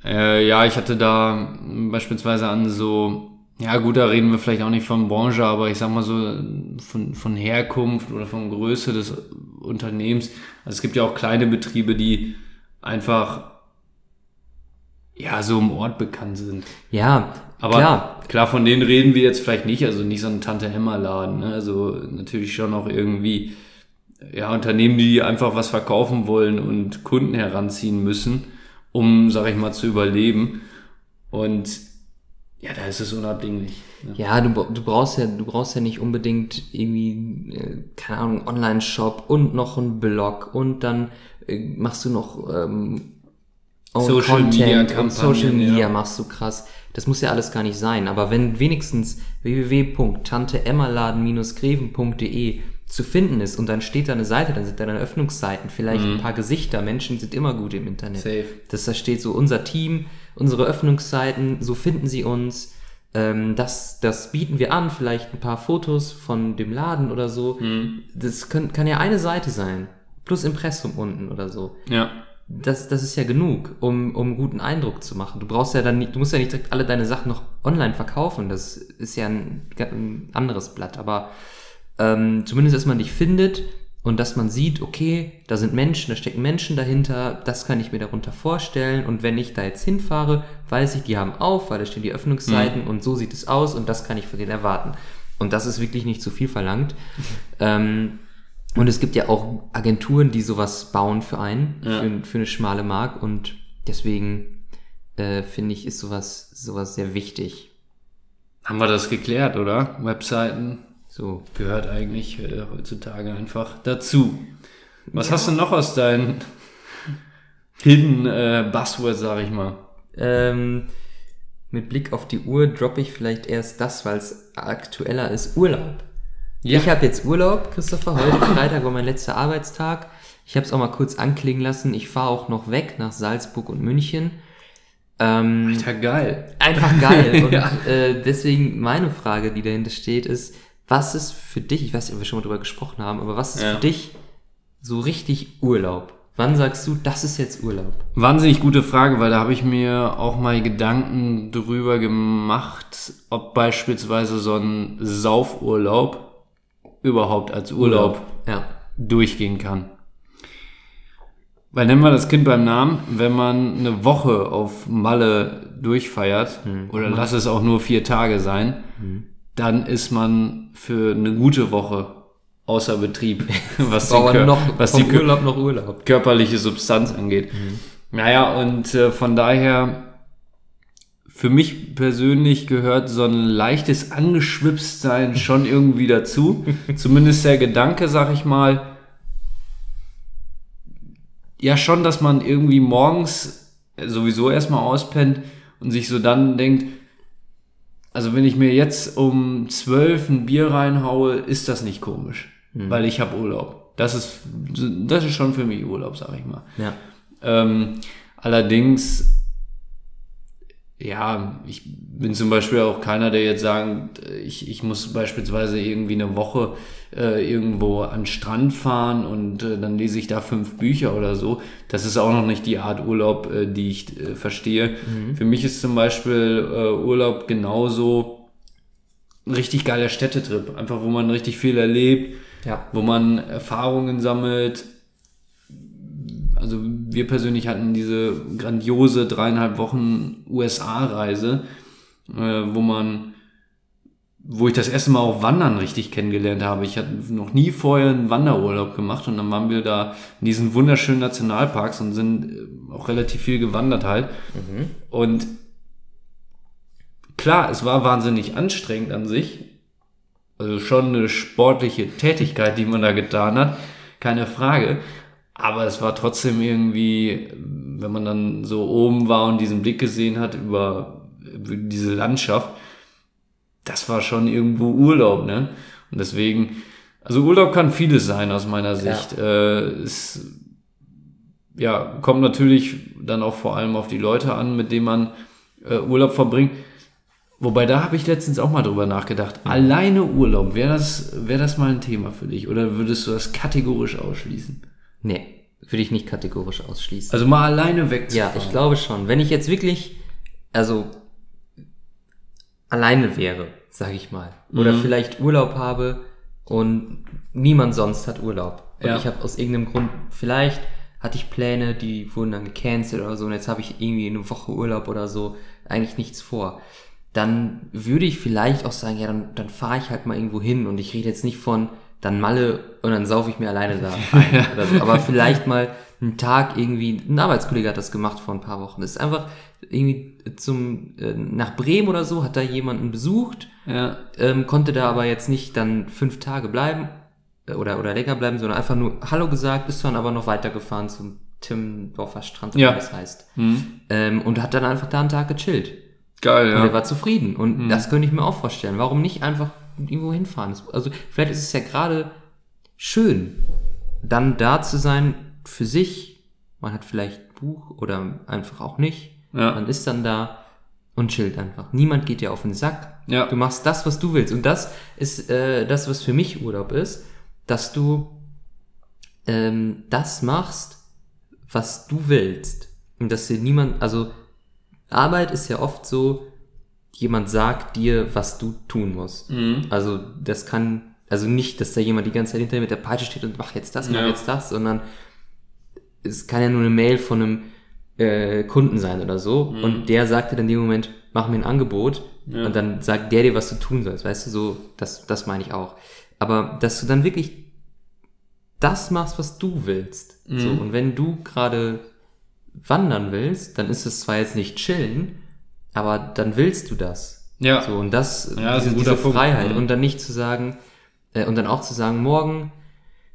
Äh, ja, ich hatte da beispielsweise an so, ja gut, da reden wir vielleicht auch nicht von Branche, aber ich sag mal so von, von Herkunft oder von Größe des Unternehmens. Also es gibt ja auch kleine Betriebe, die einfach ja so im Ort bekannt sind.
Ja,
Aber
klar.
klar. von denen reden wir jetzt vielleicht nicht, also nicht so ein Tante Emma Laden, ne? also natürlich schon auch irgendwie ja Unternehmen, die einfach was verkaufen wollen und Kunden heranziehen müssen, um, sag ich mal, zu überleben. Und ja, da ist es unabdinglich. Ne?
Ja, du, du brauchst ja, du brauchst ja nicht unbedingt irgendwie, äh, keine Ahnung, Online-Shop und noch einen Blog und dann äh, machst du noch ähm,
Social Media
Content und
Kampagnen,
Social Media
ja.
machst du krass. Das muss ja alles gar nicht sein. Aber wenn wenigstens www.tanteemmerladen-greven.de zu finden ist und dann steht da eine Seite, dann sind da dann Öffnungsseiten, vielleicht ein paar Gesichter. Menschen sind immer gut im Internet.
Mhm. Safe.
Das da steht so unser Team, unsere Öffnungsseiten, so finden sie uns. Ähm, das, das bieten wir an, vielleicht ein paar Fotos von dem Laden oder so.
Mhm.
Das können, kann ja eine Seite sein. Plus Impressum unten oder so.
Ja.
Das, das ist ja genug, um, um einen guten Eindruck zu machen. Du brauchst ja dann nicht, du musst ja nicht direkt alle deine Sachen noch online verkaufen. Das ist ja ein, ein anderes Blatt. Aber ähm, zumindest, dass man dich findet und dass man sieht, okay, da sind Menschen, da stecken Menschen dahinter, das kann ich mir darunter vorstellen. Und wenn ich da jetzt hinfahre, weiß ich, die haben auf, weil da stehen die Öffnungszeiten und so sieht es aus und das kann ich von denen erwarten. Und das ist wirklich nicht zu viel verlangt. Ähm, und es gibt ja auch Agenturen, die sowas bauen für einen,
Ja.
für, für eine schmale Mark. Und deswegen äh, finde ich, ist sowas, sowas sehr wichtig.
Haben wir das geklärt, oder? Webseiten
So,
gehört eigentlich äh, heutzutage einfach dazu. Was hast du noch aus deinen Hidden äh, Buzzwords, sag ich mal?
ähm, mit Blick auf die Uhr droppe ich vielleicht erst das, weil es aktueller ist, Urlaub.
Ja.
Ich habe jetzt Urlaub, Christopher. Heute (laughs) Freitag war mein letzter Arbeitstag. Ich habe es auch mal kurz anklingen lassen. Ich fahre auch noch weg nach Salzburg und München. Ähm,
Alter, geil.
einfach geil. (laughs) Und
Ja.
äh, deswegen meine Frage, die dahinter steht, ist, was ist für dich, ich weiß nicht, ob wir schon mal drüber gesprochen haben, aber was ist
Ja.
für dich so richtig Urlaub? Wann sagst du, das ist jetzt Urlaub?
Wahnsinnig gute Frage, weil da habe ich mir auch mal Gedanken drüber gemacht, ob beispielsweise so ein Saufurlaub überhaupt als Urlaub
Ja.
durchgehen kann. Weil nennen wir das Kind beim Namen, wenn man eine Woche auf Malle durchfeiert, oder lass es auch nur vier Tage sein, dann ist man für eine gute Woche außer Betrieb, (laughs) (laughs) was die,
noch
was die
Urlaub noch Urlaub.
körperliche Substanz angeht. Naja, und äh, von daher, für mich persönlich gehört so ein leichtes Angeschwipstsein schon irgendwie dazu. (laughs) Zumindest der Gedanke, sag ich mal, ja schon, dass man irgendwie morgens sowieso erstmal auspennt und sich so dann denkt, also wenn ich mir jetzt um zwölf ein Bier reinhaue, ist das nicht komisch, weil ich habe Urlaub. Das ist, das ist schon für mich Urlaub, sag ich mal.
Ja.
Ähm, allerdings, ja, ich bin zum Beispiel auch keiner, der jetzt sagt, ich, ich muss beispielsweise irgendwie eine Woche äh, irgendwo an den Strand fahren und äh, dann lese ich da fünf Bücher oder so. Das ist auch noch nicht die Art Urlaub, äh, die ich äh, verstehe. Für mich ist zum Beispiel äh, Urlaub genauso ein richtig geiler Städtetrip. Einfach, wo man richtig viel erlebt,
Ja.
wo man Erfahrungen sammelt. Also wir persönlich hatten diese grandiose dreieinhalb Wochen USA-Reise, äh, wo man, wo ich das erste Mal auch Wandern richtig kennengelernt habe. Ich hatte noch nie vorher einen Wanderurlaub gemacht und dann waren wir da in diesen wunderschönen Nationalparks und sind äh, auch relativ viel gewandert halt. Und klar, es war wahnsinnig anstrengend an sich, also schon eine sportliche Tätigkeit, die man da getan hat, keine Frage. Aber es war trotzdem irgendwie, wenn man dann so oben war und diesen Blick gesehen hat über, über diese Landschaft, das war schon irgendwo Urlaub, ne? Und deswegen, also Urlaub kann vieles sein aus meiner Sicht. Äh, es ja, kommt natürlich dann auch vor allem auf die Leute an, mit denen man äh, Urlaub verbringt. Wobei da habe ich letztens auch mal drüber nachgedacht. Alleine Urlaub, wäre das, wäre das mal ein Thema für dich? Oder würdest du das kategorisch ausschließen?
Nee, würde ich nicht kategorisch ausschließen.
Also mal alleine
Ja,
wegzufahren.
ich glaube schon. Wenn ich jetzt wirklich, also alleine wäre, sage ich mal, oder
Mhm.
vielleicht Urlaub habe und niemand sonst hat Urlaub. Und
Ja.
ich habe aus irgendeinem Grund, vielleicht hatte ich Pläne, die wurden dann gecancelt oder so und jetzt habe ich irgendwie eine Woche Urlaub oder so, eigentlich nichts vor. Dann würde ich vielleicht auch sagen, ja, dann, dann fahre ich halt mal irgendwo hin und ich rede jetzt nicht von dann Malle und dann saufe ich mir alleine da (laughs) ein so. Aber vielleicht mal einen Tag irgendwie, ein Arbeitskollege hat das gemacht vor ein paar Wochen. Das ist einfach irgendwie zum, äh, nach Bremen oder so, hat da jemanden besucht,
Ja,
ähm, konnte da aber jetzt nicht dann fünf Tage bleiben äh, oder, oder länger bleiben, sondern einfach nur Hallo gesagt, ist dann aber noch weitergefahren zum Timmendorfer Strand,
Ja.
wie das heißt.
hm.
Ähm, und hat dann einfach da einen Tag gechillt.
geil,
Und er
ja. Mhm.
war zufrieden. Und das könnte ich mir auch vorstellen. Warum nicht einfach irgendwo hinfahren? Also vielleicht ist es ja gerade schön, dann da zu sein für sich. Man hat vielleicht ein Buch oder einfach auch nicht.
Ja.
Man ist dann da und chillt einfach. Niemand geht dir auf den Sack.
Ja.
Du machst das, was du willst. Und das ist äh, das, was für mich Urlaub ist, dass du ähm, das machst, was du willst. Und dass dir niemand, also Arbeit ist ja oft so, jemand sagt dir, was du tun musst.
Mhm.
Also das kann, also nicht, dass da jemand die ganze Zeit hinter dir mit der Peitsche steht und mach jetzt das, mach
Ja.
jetzt das, sondern es kann ja nur eine Mail von einem äh, Kunden sein oder so
Mhm.
und der sagt dir dann in dem Moment, mach mir ein Angebot
Ja.
und dann sagt der dir, was du tun sollst, weißt du, so, das, das meine ich auch. Aber dass du dann wirklich das machst, was du willst. So,
Mhm.
und wenn du gerade wandern willst, dann ist es zwar jetzt nicht chillen, aber dann willst du das.
Ja.
So, und das,
Ja, ist
diese, diese. Freiheit.
Mhm.
Und dann nicht zu sagen, äh, und dann auch zu sagen, morgen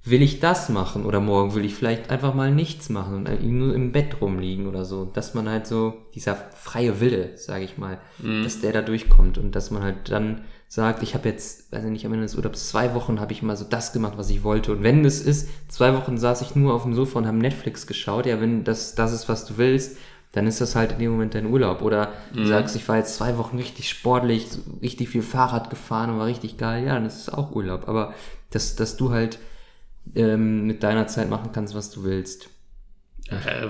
will ich das machen oder morgen will ich vielleicht einfach mal nichts machen und nur im Bett rumliegen oder so. Dass man halt so, dieser freie Wille, sage ich mal,
Mhm.
dass der da durchkommt und dass man halt dann sagt, ich habe jetzt, weiß ich nicht, am Ende des Urlaubs zwei Wochen habe ich mal so das gemacht, was ich wollte. Und wenn es ist, zwei Wochen saß ich nur auf dem Sofa und habe Netflix geschaut, ja, wenn das, das ist, was du willst, dann ist das halt in dem Moment dein Urlaub. Oder du sagst, ich war jetzt zwei Wochen richtig sportlich, richtig viel Fahrrad gefahren und war richtig geil, ja, dann ist es auch Urlaub. Aber dass, dass du halt ähm, mit deiner Zeit machen kannst, was du willst.
Äh,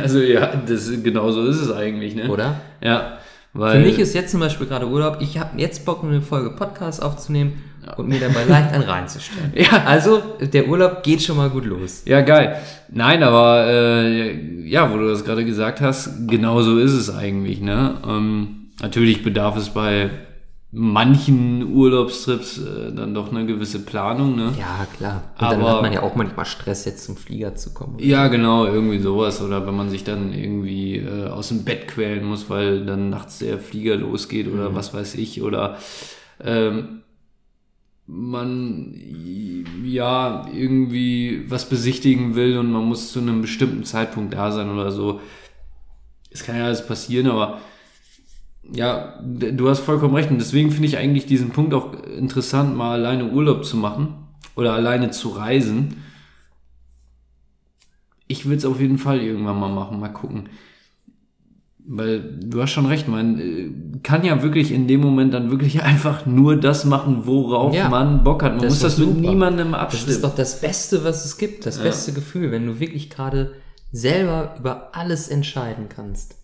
also ja, das, genau so ist es eigentlich, ne?
Oder?
Ja, weil...
Für mich ist jetzt zum Beispiel gerade Urlaub. Ich habe jetzt Bock, eine Folge Podcast aufzunehmen und mir dabei leicht einen reinzustellen. (laughs)
Ja.
Also, der Urlaub geht schon mal gut los.
Ja, geil. Nein, aber äh, ja, wo du das gerade gesagt hast, genau so ist es eigentlich. Ne? Ähm, natürlich bedarf es bei manchen Urlaubstrips äh, dann doch eine gewisse Planung. Ne?
Ja, klar. Und dann
Aber-
hat man ja auch manchmal Stress, jetzt zum Flieger zu kommen.
Ja, genau, irgendwie sowas. Oder wenn man sich dann irgendwie äh, aus dem Bett quälen muss, weil dann nachts der Flieger losgeht oder was weiß ich. Oder ähm, man ja irgendwie was besichtigen will und man muss zu einem bestimmten Zeitpunkt da sein oder so. Es kann ja alles passieren, aber ja, du hast vollkommen recht. Und deswegen finde ich eigentlich diesen Punkt auch interessant, mal alleine Urlaub zu machen oder alleine zu reisen. Ich will es auf jeden Fall irgendwann mal machen, mal gucken. Weil du hast schon recht, man äh, kann ja wirklich in dem Moment dann wirklich (laughs) einfach nur das machen, worauf
Ja.
man Bock hat. Man
Das
muss das
doch
mit
super.
niemandem
Das
abstimmen.
ist doch das Beste, was es gibt. Das beste Gefühl, wenn du wirklich gerade selber über alles entscheiden kannst.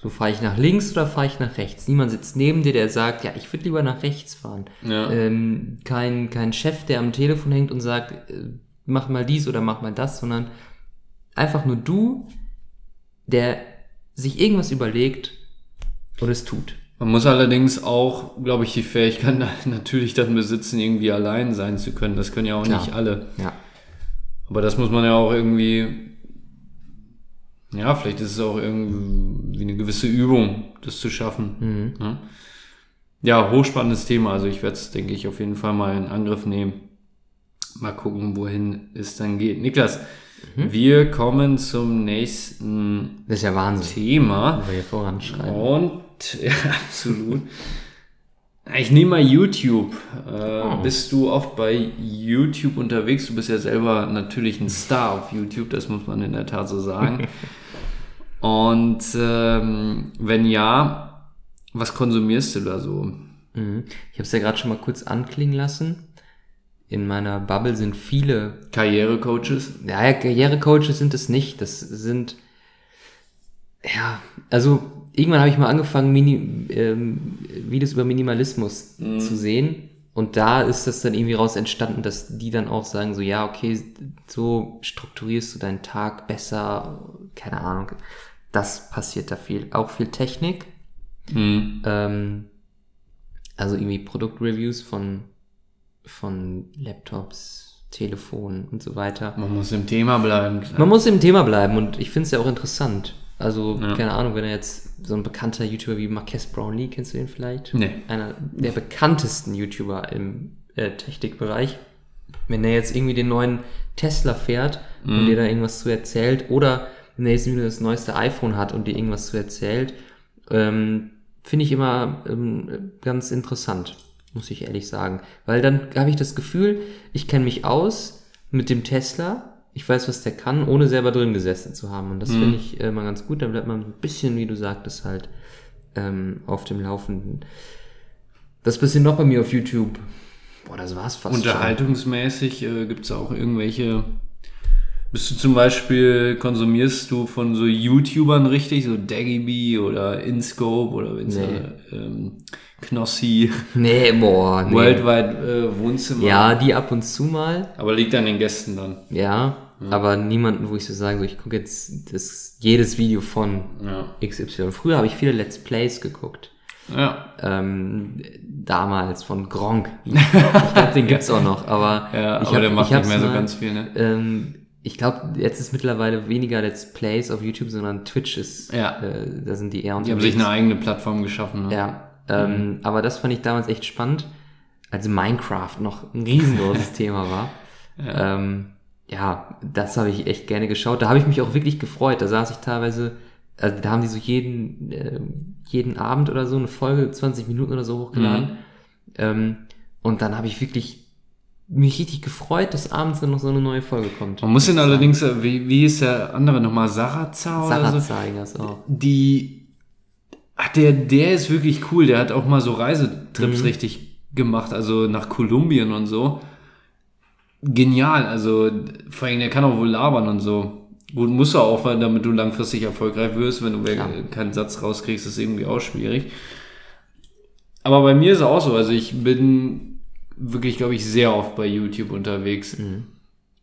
So fahre ich nach links oder fahre ich nach rechts. Niemand sitzt neben dir, der sagt, ja, ich würde lieber nach rechts fahren.
Ja.
Ähm, kein, kein Chef, der am Telefon hängt und sagt, äh, mach mal dies oder mach mal das, sondern einfach nur du, der sich irgendwas überlegt und es tut.
Man muss allerdings auch, glaube ich, die Fähigkeit natürlich dann besitzen, irgendwie allein sein zu können. Das können ja auch
Klar.
nicht alle.
Ja.
Aber das muss man ja auch irgendwie, ja, vielleicht ist es auch irgendwie eine gewisse Übung, das zu schaffen. Ja? ja, hochspannendes Thema. Also ich werde es, denke ich, auf jeden Fall mal in Angriff nehmen. Mal gucken, wohin es dann geht. Niklas, wir kommen zum nächsten
Das ist ja Wahnsinn,
Thema.
wenn wir hier voranschreiben.
Und, (laughs) ja, absolut. Ich nehme mal YouTube. Äh, Bist du oft bei YouTube unterwegs? Du bist ja selber natürlich ein Star auf YouTube, das muss man in der Tat so sagen. (laughs) Und ähm, wenn ja, was konsumierst du da so?
Mhm. Ich habe es ja gerade schon mal kurz anklingen lassen. In meiner Bubble sind viele,
Karrierecoaches?
ja, ja, Karrierecoaches sind es nicht. Das sind, ja, also irgendwann habe ich mal angefangen, Mini, ähm, Videos über Minimalismus zu sehen. Und da ist das dann irgendwie raus entstanden, dass die dann auch sagen, so, ja, okay, so strukturierst du deinen Tag besser, keine Ahnung. Das passiert da viel. Auch viel Technik.
Hm.
Ähm, also irgendwie Produktreviews von, von Laptops, Telefonen und so weiter.
Man muss im Thema bleiben. Klar.
Man muss im Thema bleiben und ich finde es ja auch interessant. Also,
Ja.
keine Ahnung, wenn er jetzt so ein bekannter YouTuber wie Marques Brownlee, kennst du den vielleicht?
Nee.
Einer der bekanntesten YouTuber im äh, Technikbereich. Wenn er jetzt irgendwie den neuen Tesla fährt
Mhm.
und dir da irgendwas zu erzählt oder wenn er jetzt das neueste iPhone hat und dir irgendwas zu erzählt, ähm, finde ich immer ähm, ganz interessant, muss ich ehrlich sagen. Weil dann habe ich das Gefühl, ich kenne mich aus mit dem Tesla, ich weiß, was der kann, ohne selber drin gesessen zu haben. Und das finde ich äh, mal ganz gut. Dann bleibt man ein bisschen, wie du sagtest, halt ähm, auf dem Laufenden. Das bisschen noch bei mir auf YouTube. Boah, das war's fast.
Unterhaltungsmäßig äh, gibt es auch irgendwelche. Bist du zum Beispiel, konsumierst du von so YouTubern richtig, so Daggy oder InScope oder wenn
Nee.
ähm, Knossi,
Nee, boah, (laughs) nee.
Worldwide äh, Wohnzimmer.
Ja, die ab und zu mal.
Aber liegt an den Gästen dann.
Ja, aber niemanden, wo ich so sagen so, ich gucke jetzt das, jedes Video von
Ja.
XY. Früher habe ich viele Let's Plays geguckt.
Ja.
Ähm, damals von Gronk. (laughs) Ich glaube, den gibt's auch noch, aber
Ja,
ich
aber
hab-
der macht
ich
nicht mehr so
mal-
ganz viel, ne?
Ähm, ich glaube, jetzt ist mittlerweile weniger Let's Plays auf YouTube, sondern Twitch ist,
Ja.
äh, da sind die eher
Die haben sich eine eigene Plattform geschaffen. Ne?
Ja, ähm, aber das fand ich damals echt spannend, als Minecraft noch ein riesengroßes (laughs) Thema war. Ja, ähm, ja das habe ich echt gerne geschaut. Da habe ich mich auch wirklich gefreut. Da saß ich teilweise, also da haben die so jeden, äh, jeden Abend oder so eine Folge, 20 Minuten oder so hochgeladen. Ähm, und dann habe ich wirklich mich richtig gefreut, dass abends dann noch so eine neue Folge kommt.
Man muss ihn allerdings, äh, wie, wie ist der andere nochmal, Sarazar oder so?
Sarazar, auch.
Die, ach, der, der ist wirklich cool. Der hat auch mal so Reisetrips richtig gemacht, also nach Kolumbien und so. Genial, also vor allem, der kann auch wohl labern und so. Gut, muss er auch, weil damit du langfristig erfolgreich wirst, wenn du
Klar.
keinen Satz rauskriegst, ist irgendwie auch schwierig. Aber bei mir ist es auch so, also ich bin wirklich, glaube ich, sehr oft bei YouTube unterwegs.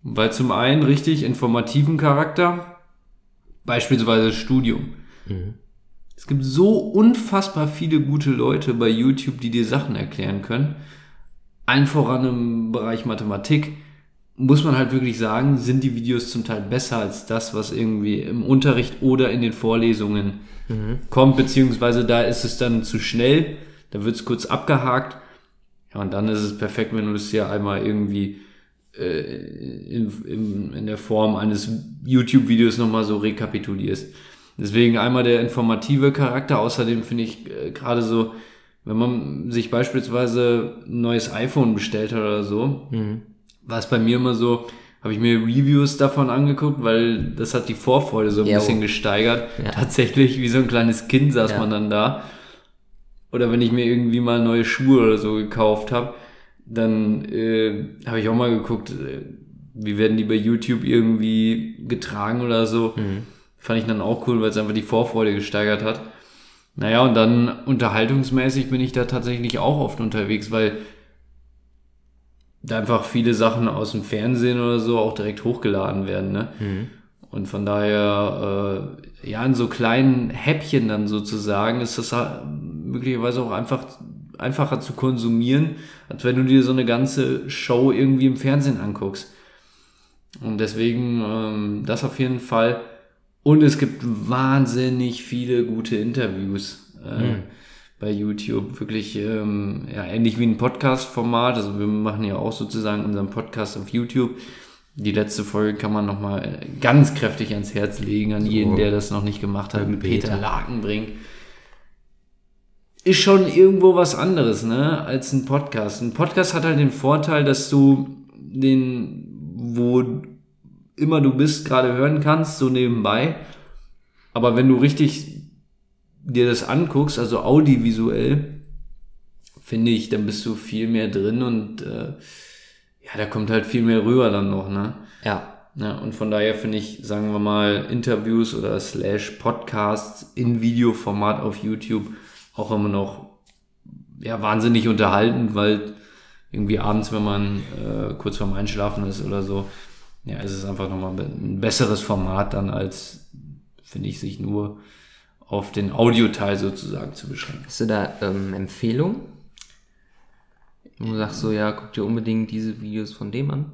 Weil zum einen richtig informativen Charakter, beispielsweise Studium. Es gibt so unfassbar viele gute Leute bei YouTube, die dir Sachen erklären können. Allen voran im Bereich Mathematik muss man halt wirklich sagen, sind die Videos zum Teil besser als das, was irgendwie im Unterricht oder in den Vorlesungen kommt, beziehungsweise da ist es dann zu schnell, da wird es kurz abgehakt. Ja, und dann ist es perfekt, wenn du es ja einmal irgendwie äh, in, in, in der Form eines YouTube-Videos nochmal so rekapitulierst. Deswegen einmal der informative Charakter. Außerdem finde ich äh, gerade so, wenn man sich beispielsweise ein neues iPhone bestellt hat oder so, war es bei mir immer so, habe ich mir Reviews davon angeguckt, weil das hat die Vorfreude so ein
Ja,
bisschen
oh.
gesteigert.
Ja.
Tatsächlich, wie so ein kleines Kind saß
Ja.
man dann da. Oder wenn ich mir irgendwie mal neue Schuhe oder so gekauft habe, dann äh, habe ich auch mal geguckt, äh, wie werden die bei YouTube irgendwie getragen oder so. Fand ich dann auch cool, weil es einfach die Vorfreude gesteigert hat. Naja, und dann unterhaltungsmäßig bin ich da tatsächlich auch oft unterwegs, weil da einfach viele Sachen aus dem Fernsehen oder so auch direkt hochgeladen werden, ne? Und von daher, äh, ja, in so kleinen Häppchen dann sozusagen ist das halt möglicherweise auch einfach einfacher zu konsumieren, als wenn du dir so eine ganze Show irgendwie im Fernsehen anguckst. Und deswegen ähm, das auf jeden Fall. Und es gibt wahnsinnig viele gute Interviews äh, bei YouTube. Wirklich ähm, ja, ähnlich wie ein Podcast-Format. Also wir machen ja auch sozusagen unseren Podcast auf YouTube. Die letzte Folge kann man nochmal ganz kräftig ans Herz legen an jeden, der das noch nicht gemacht hat, mit Peter,
Peter.
Lakenbrink. Ist schon irgendwo was anderes, ne, als ein Podcast. Ein Podcast hat halt den Vorteil, dass du den, wo immer du bist, gerade hören kannst, so nebenbei. Aber wenn du richtig dir das anguckst, also audiovisuell, finde ich, dann bist du viel mehr drin und äh, ja, da kommt halt viel mehr rüber dann noch, ne?
Ja.
Ja, und von daher finde ich, sagen wir mal, Interviews oder slash Podcasts in Videoformat auf YouTube auch immer noch ja, wahnsinnig unterhaltend, weil irgendwie abends, wenn man äh, kurz vorm Einschlafen ist oder so, ja, ist es einfach nochmal ein besseres Format dann als, finde ich, sich nur auf den Audioteil sozusagen zu beschränken.
Hast du da ähm, Empfehlungen? Du sagst so, ja, guck dir unbedingt diese Videos von dem an.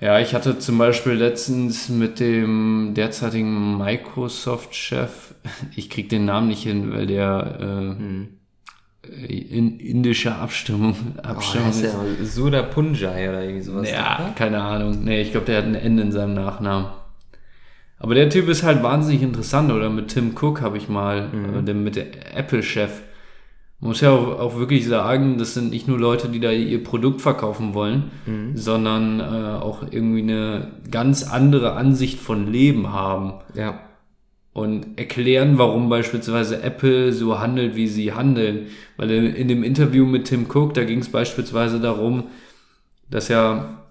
Ja, ich hatte zum Beispiel letztens mit dem derzeitigen Microsoft-Chef, (laughs) ich krieg den Namen nicht hin, weil der äh, in indische Abstimmung,
Oh,
Abstimmung
heißt
ist.
der Sudha Punjai oder irgendwie sowas.
Ja, keine Ahnung. Nee, ich glaube, der hat ein Ende in seinem Nachnamen. Aber der Typ ist halt wahnsinnig interessant. Oder mit Tim Cook habe ich mal, äh, dem, mit der Apple-Chef. Man muss ja auch, auch wirklich sagen, das sind nicht nur Leute, die da ihr Produkt verkaufen wollen, sondern äh, auch irgendwie eine ganz andere Ansicht von Leben haben
Ja.
Und erklären, warum beispielsweise Apple so handelt, wie sie handeln. Weil in, dem Interview mit Tim Cook, da ging es beispielsweise darum, dass ja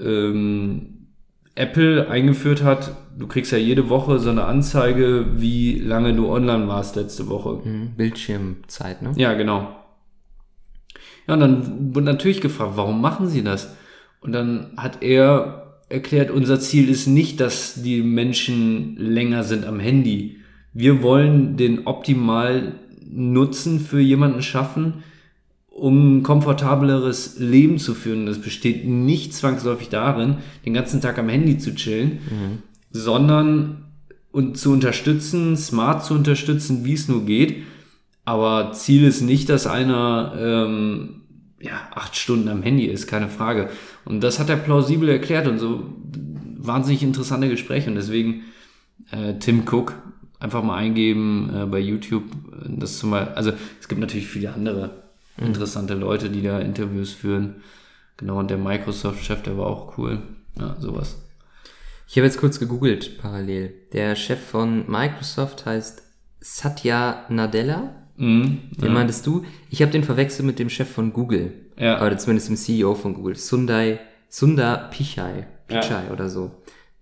ähm, Apple eingeführt hat, du kriegst ja jede Woche so eine Anzeige, wie lange du online warst letzte Woche.
Mhm. Bildschirmzeit, ne?
Ja, genau. Ja, und dann wurde natürlich gefragt, warum machen sie das? Und dann hat er erklärt, unser Ziel ist nicht, dass die Menschen länger sind am Handy. Wir wollen den optimal Nutzen für jemanden schaffen, um ein komfortableres Leben zu führen. Das besteht nicht zwangsläufig darin, den ganzen Tag am Handy zu chillen, sondern und zu unterstützen, smart zu unterstützen, wie es nur geht. Aber Ziel ist nicht, dass einer ähm, ja, acht Stunden am Handy ist, keine Frage. Und das hat er plausibel erklärt und so wahnsinnig interessante Gespräche. Und deswegen äh, Tim Cook einfach mal eingeben äh, bei YouTube. äh, Das zum Beispiel, also es gibt natürlich viele andere interessante Leute, die da Interviews führen. Genau, und der Microsoft-Chef, der war auch cool. Ja, sowas.
Ich habe jetzt kurz gegoogelt parallel. Der Chef von Microsoft heißt Satya Nadella.
Mhm.
Den meintest du? Ich habe den verwechselt mit dem Chef von Google.
Ja.
Oder zumindest dem CEO von Google. Sundai, Sundar Pichai.
Ja.
Pichai oder so.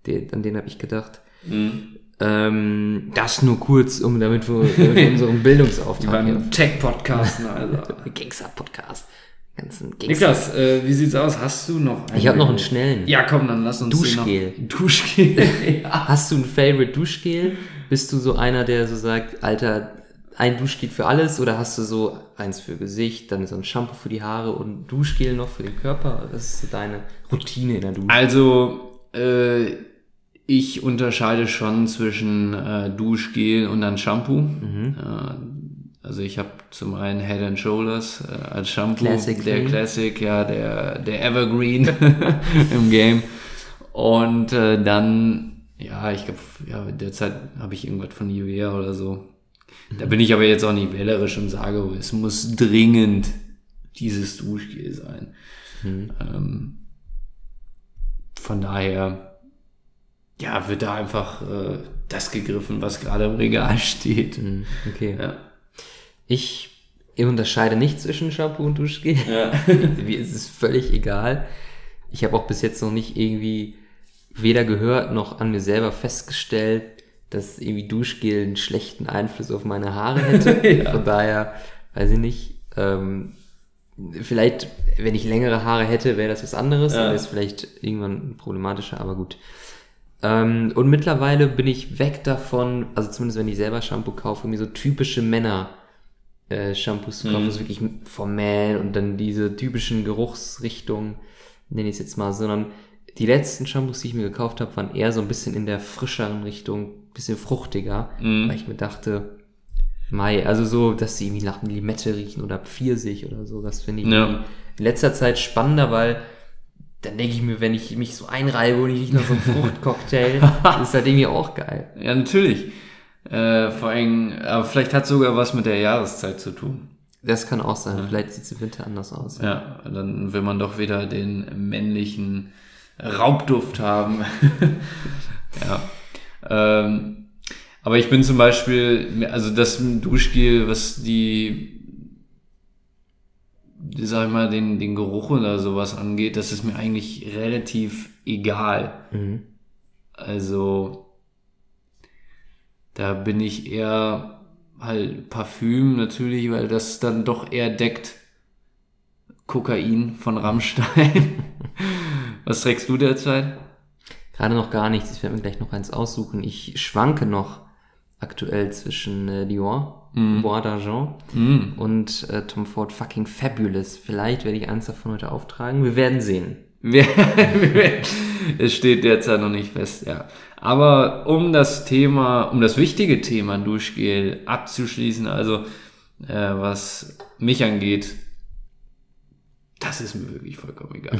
Den, an den habe ich gedacht.
Mhm.
Ähm, das nur kurz, um damit wir, (laughs) damit wir unseren Bildungsauftrag
Beim Tech-Podcasten, also. (laughs)
Gangster-Podcast. Ganzen Gangster.
Niklas, äh, wie sieht's aus? Hast du noch
Ich habe noch einen schnellen.
Ja, komm, dann lass uns
Duschgel.
Noch... Duschgel. (laughs) ja.
Hast du ein Favorite Duschgel? Bist du so einer, der so sagt, Alter, ein Duschgel für alles? Oder hast du so eins für Gesicht, dann so ein Shampoo für die Haare und Duschgel noch für den Körper? Was ist so deine Routine in der Dusche?
Also, äh, ich unterscheide schon zwischen äh, Duschgel und dann Shampoo.
Mhm.
Äh, also ich habe zum einen Head and Shoulders äh, als Shampoo,
Classic
der
Thing.
Classic, ja, der, der Evergreen (laughs) im Game. Und äh, dann, ja, ich glaube, ja, derzeit habe ich irgendwas von Nivea oder so. Da bin ich aber jetzt auch nicht wählerisch und sage, es muss dringend dieses Duschgel sein. Ähm, von daher, ja, wird da einfach äh, das gegriffen, was gerade im Regal steht.
Hm, Okay.
Ja.
Ich unterscheide nicht zwischen Shampoo und Duschgel.
Ja. (laughs)
Mir ist es völlig egal. Ich habe auch bis jetzt noch nicht irgendwie weder gehört noch an mir selber festgestellt, dass irgendwie Duschgel einen schlechten Einfluss auf meine Haare (laughs) hätte.
Ja.
Von daher, weiß ich nicht. Ähm, vielleicht, wenn ich längere Haare hätte, wäre das was anderes.
Ja.
Wäre es vielleicht irgendwann problematischer, aber gut. Ähm, und mittlerweile bin ich weg davon, also zumindest wenn ich selber Shampoo kaufe, mir so typische Männer äh, Shampoos zu kaufen,
Mhm.
so wirklich formell und dann diese typischen Geruchsrichtungen, nenne ich es jetzt mal, sondern die letzten Shampoos, die ich mir gekauft habe, waren eher so ein bisschen in der frischeren Richtung, bisschen fruchtiger,
Mhm.
weil ich mir dachte, Mai, also so, dass sie irgendwie nach Limette riechen oder Pfirsich oder so, das finde ich
Ja.
in letzter Zeit spannender, weil dann denke ich mir, wenn ich mich so einreibe und ich rieche nach so einem Fruchtcocktail, (laughs) das ist halt irgendwie auch geil.
ja, natürlich. Äh, vor allem, aber vielleicht hat sogar was mit der Jahreszeit zu tun.
Das kann auch sein, vielleicht sieht es im Winter anders aus.
Ja, dann will man doch wieder den männlichen Raubduft haben. (laughs) ja. Ähm, aber ich bin zum Beispiel, also das Duschgel, was die, die, sag ich mal, den, den Geruch oder sowas angeht, das ist mir eigentlich relativ egal.
Mhm.
Also da bin ich eher halt Parfüm natürlich, weil das dann doch eher deckt. Kokain von Rammstein. (laughs) Was trägst du derzeit?
Gerade noch gar nichts, ich werde mir gleich noch eins aussuchen. Ich schwanke noch aktuell zwischen äh, Dior, Bois d'Argent
Mm.
und äh, Tom Ford fucking Fabulous. Vielleicht werde ich eins davon heute auftragen. Wir werden sehen. (laughs)
es steht derzeit noch nicht fest, ja. Aber um das Thema, um das wichtige Thema Duschgel abzuschließen, also äh, was mich angeht, das ist mir wirklich vollkommen egal.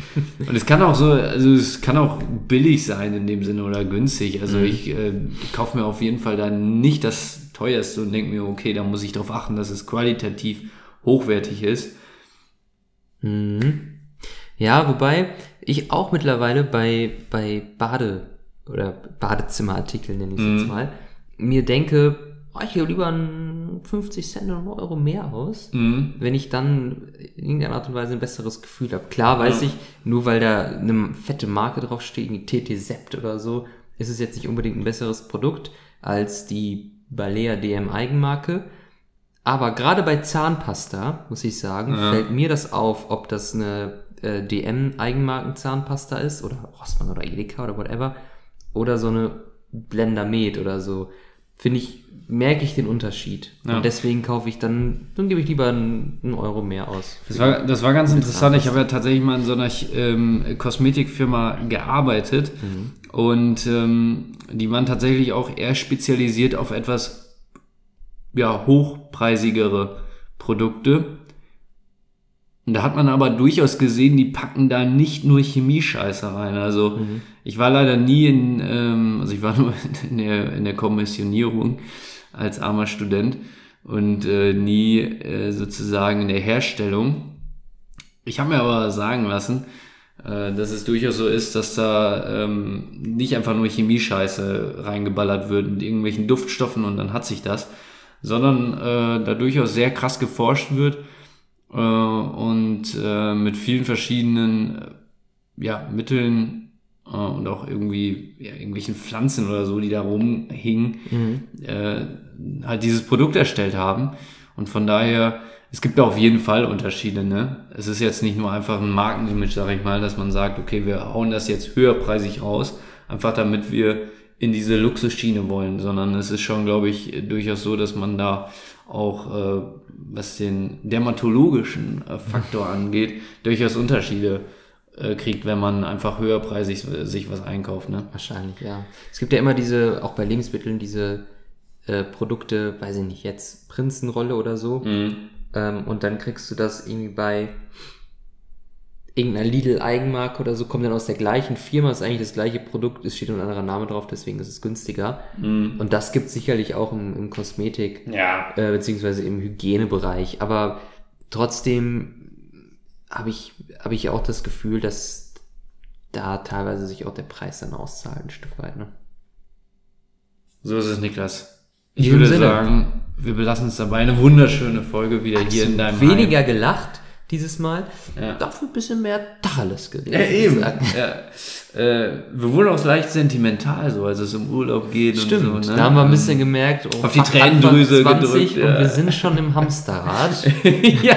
(laughs) Und es kann auch so, also es kann auch billig sein in dem Sinne oder günstig. Also ich, äh, kaufe mir auf jeden Fall dann nicht das teuerste und denke mir, okay, da muss ich darauf achten, dass es qualitativ hochwertig ist.
Mhm. Ja, wobei ich auch mittlerweile bei, bei Bade- oder Badezimmerartikeln, nenne ich es jetzt mal, mir denke, oh, ich gebe lieber einen 50 Cent oder einen Euro mehr aus,
Mhm.
wenn ich dann in irgendeiner Art und Weise ein besseres Gefühl habe. Klar weiß
Ja.
ich, nur weil da eine fette Marke draufsteht, wie TT Sept oder so, ist es jetzt nicht unbedingt ein besseres Produkt als die Balea DM Eigenmarke. Aber gerade bei Zahnpasta, muss ich sagen,
Ja.
fällt mir das auf, ob das eine äh, DM Eigenmarken Zahnpasta ist oder Rossmann oder Edeka oder whatever oder so eine Blender Med oder so. Finde ich, merke ich den Unterschied.
Ja.
Und deswegen kaufe ich dann, dann gebe ich lieber einen, einen Euro mehr aus.
Das war, das war ganz interessant. Ich habe ja tatsächlich mal in so einer ähm, Kosmetikfirma gearbeitet und ähm, die waren tatsächlich auch eher spezialisiert auf etwas ja, hochpreisigere Produkte. Und da hat man aber durchaus gesehen, die packen da nicht nur Chemiescheiße rein. Also ich war leider nie in, ähm, also ich war (laughs) nur in der, in der Kommissionierung als armer Student. und äh, nie äh, sozusagen in der Herstellung. Ich habe mir aber sagen lassen, äh, dass es durchaus so ist, dass da ähm, nicht einfach nur Chemiescheiße reingeballert wird mit irgendwelchen Duftstoffen und dann hat sich das, sondern äh, da durchaus sehr krass geforscht wird äh, und äh, mit vielen verschiedenen äh, ja, Mitteln äh, und auch irgendwie ja, irgendwelchen Pflanzen oder so, die da rumhingen, mhm. äh, halt dieses Produkt erstellt haben. Und von daher, es gibt auf jeden Fall Unterschiede. Ne? Es ist jetzt nicht nur einfach ein Markenimage, sag ich mal, dass man sagt, okay, wir hauen das jetzt höherpreisig raus, einfach damit wir in diese Luxusschiene wollen, sondern es ist schon, glaube ich, durchaus so, dass man da auch, äh, was den dermatologischen äh, Faktor angeht, durchaus Unterschiede äh, kriegt, wenn man einfach höherpreisig sich was einkauft. Ne?
Wahrscheinlich, ja. Es gibt ja immer diese, auch bei Lebensmitteln, diese äh, Produkte, weiß ich nicht, jetzt Prinzenrolle oder so. Mhm. Ähm, und dann kriegst du das irgendwie bei irgendeiner Lidl-Eigenmarke oder so, kommt dann aus der gleichen Firma, ist eigentlich das gleiche Produkt, es steht nur ein anderer Name drauf, deswegen ist es günstiger. Mm. Und das gibt sicherlich auch im, im Kosmetik,
ja.
äh, beziehungsweise im Hygienebereich. Aber trotzdem habe ich, hab ich auch das Gefühl, dass da teilweise sich auch der Preis dann auszahlt, ein Stück weit. Ne?
So ist es, Niklas. Ich würde Sinne. sagen, wir belassen es dabei. Eine wunderschöne Folge wieder Absolut hier in deinem
Weniger Heim. gelacht dieses Mal. Ja. Dafür ein bisschen mehr Tacheles
gewesen. Ja, eben. Ja. Äh, wir wurden auch leicht sentimental, so als es um Urlaub geht
Stimmt,
und
so. Ne? Da haben wir ein bisschen gemerkt,
oh, auf die Tränendrüse 20 gedrückt.
Ja. Und wir sind schon im Hamsterrad. (laughs)
ja.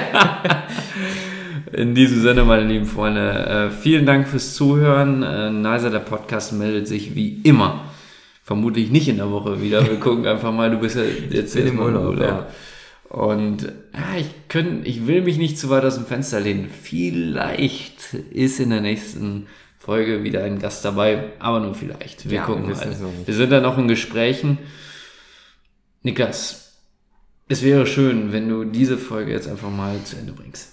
In diesem Sinne, meine lieben Freunde, äh, vielen Dank fürs Zuhören. Äh, Nicer, der Podcast, meldet sich wie immer. Vermutlich nicht in der Woche wieder. Wir (laughs) gucken einfach mal, du bist ja jetzt im Urlaub. Urlaub. Ja. Und ja, ich, können, ich will mich nicht zu weit aus dem Fenster lehnen. Vielleicht ist in der nächsten Folge wieder ein Gast dabei, aber nur vielleicht. Wir ja, gucken wir mal. Wir sind da noch in Gesprächen. Niklas, es wäre schön, wenn du diese Folge jetzt einfach mal zu Ende bringst.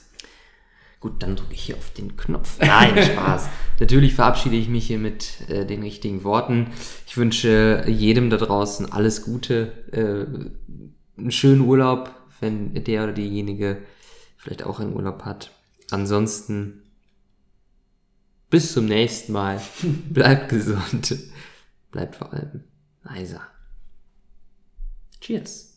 Gut, dann drücke ich hier auf den Knopf. Nein, (laughs) Spaß. Natürlich verabschiede ich mich hier mit äh, den richtigen Worten. Ich wünsche jedem da draußen alles Gute, äh, einen schönen Urlaub, wenn der oder diejenige vielleicht auch einen Urlaub hat. Ansonsten bis zum nächsten Mal. (laughs) Bleibt gesund. Bleibt vor allem leiser. Cheers.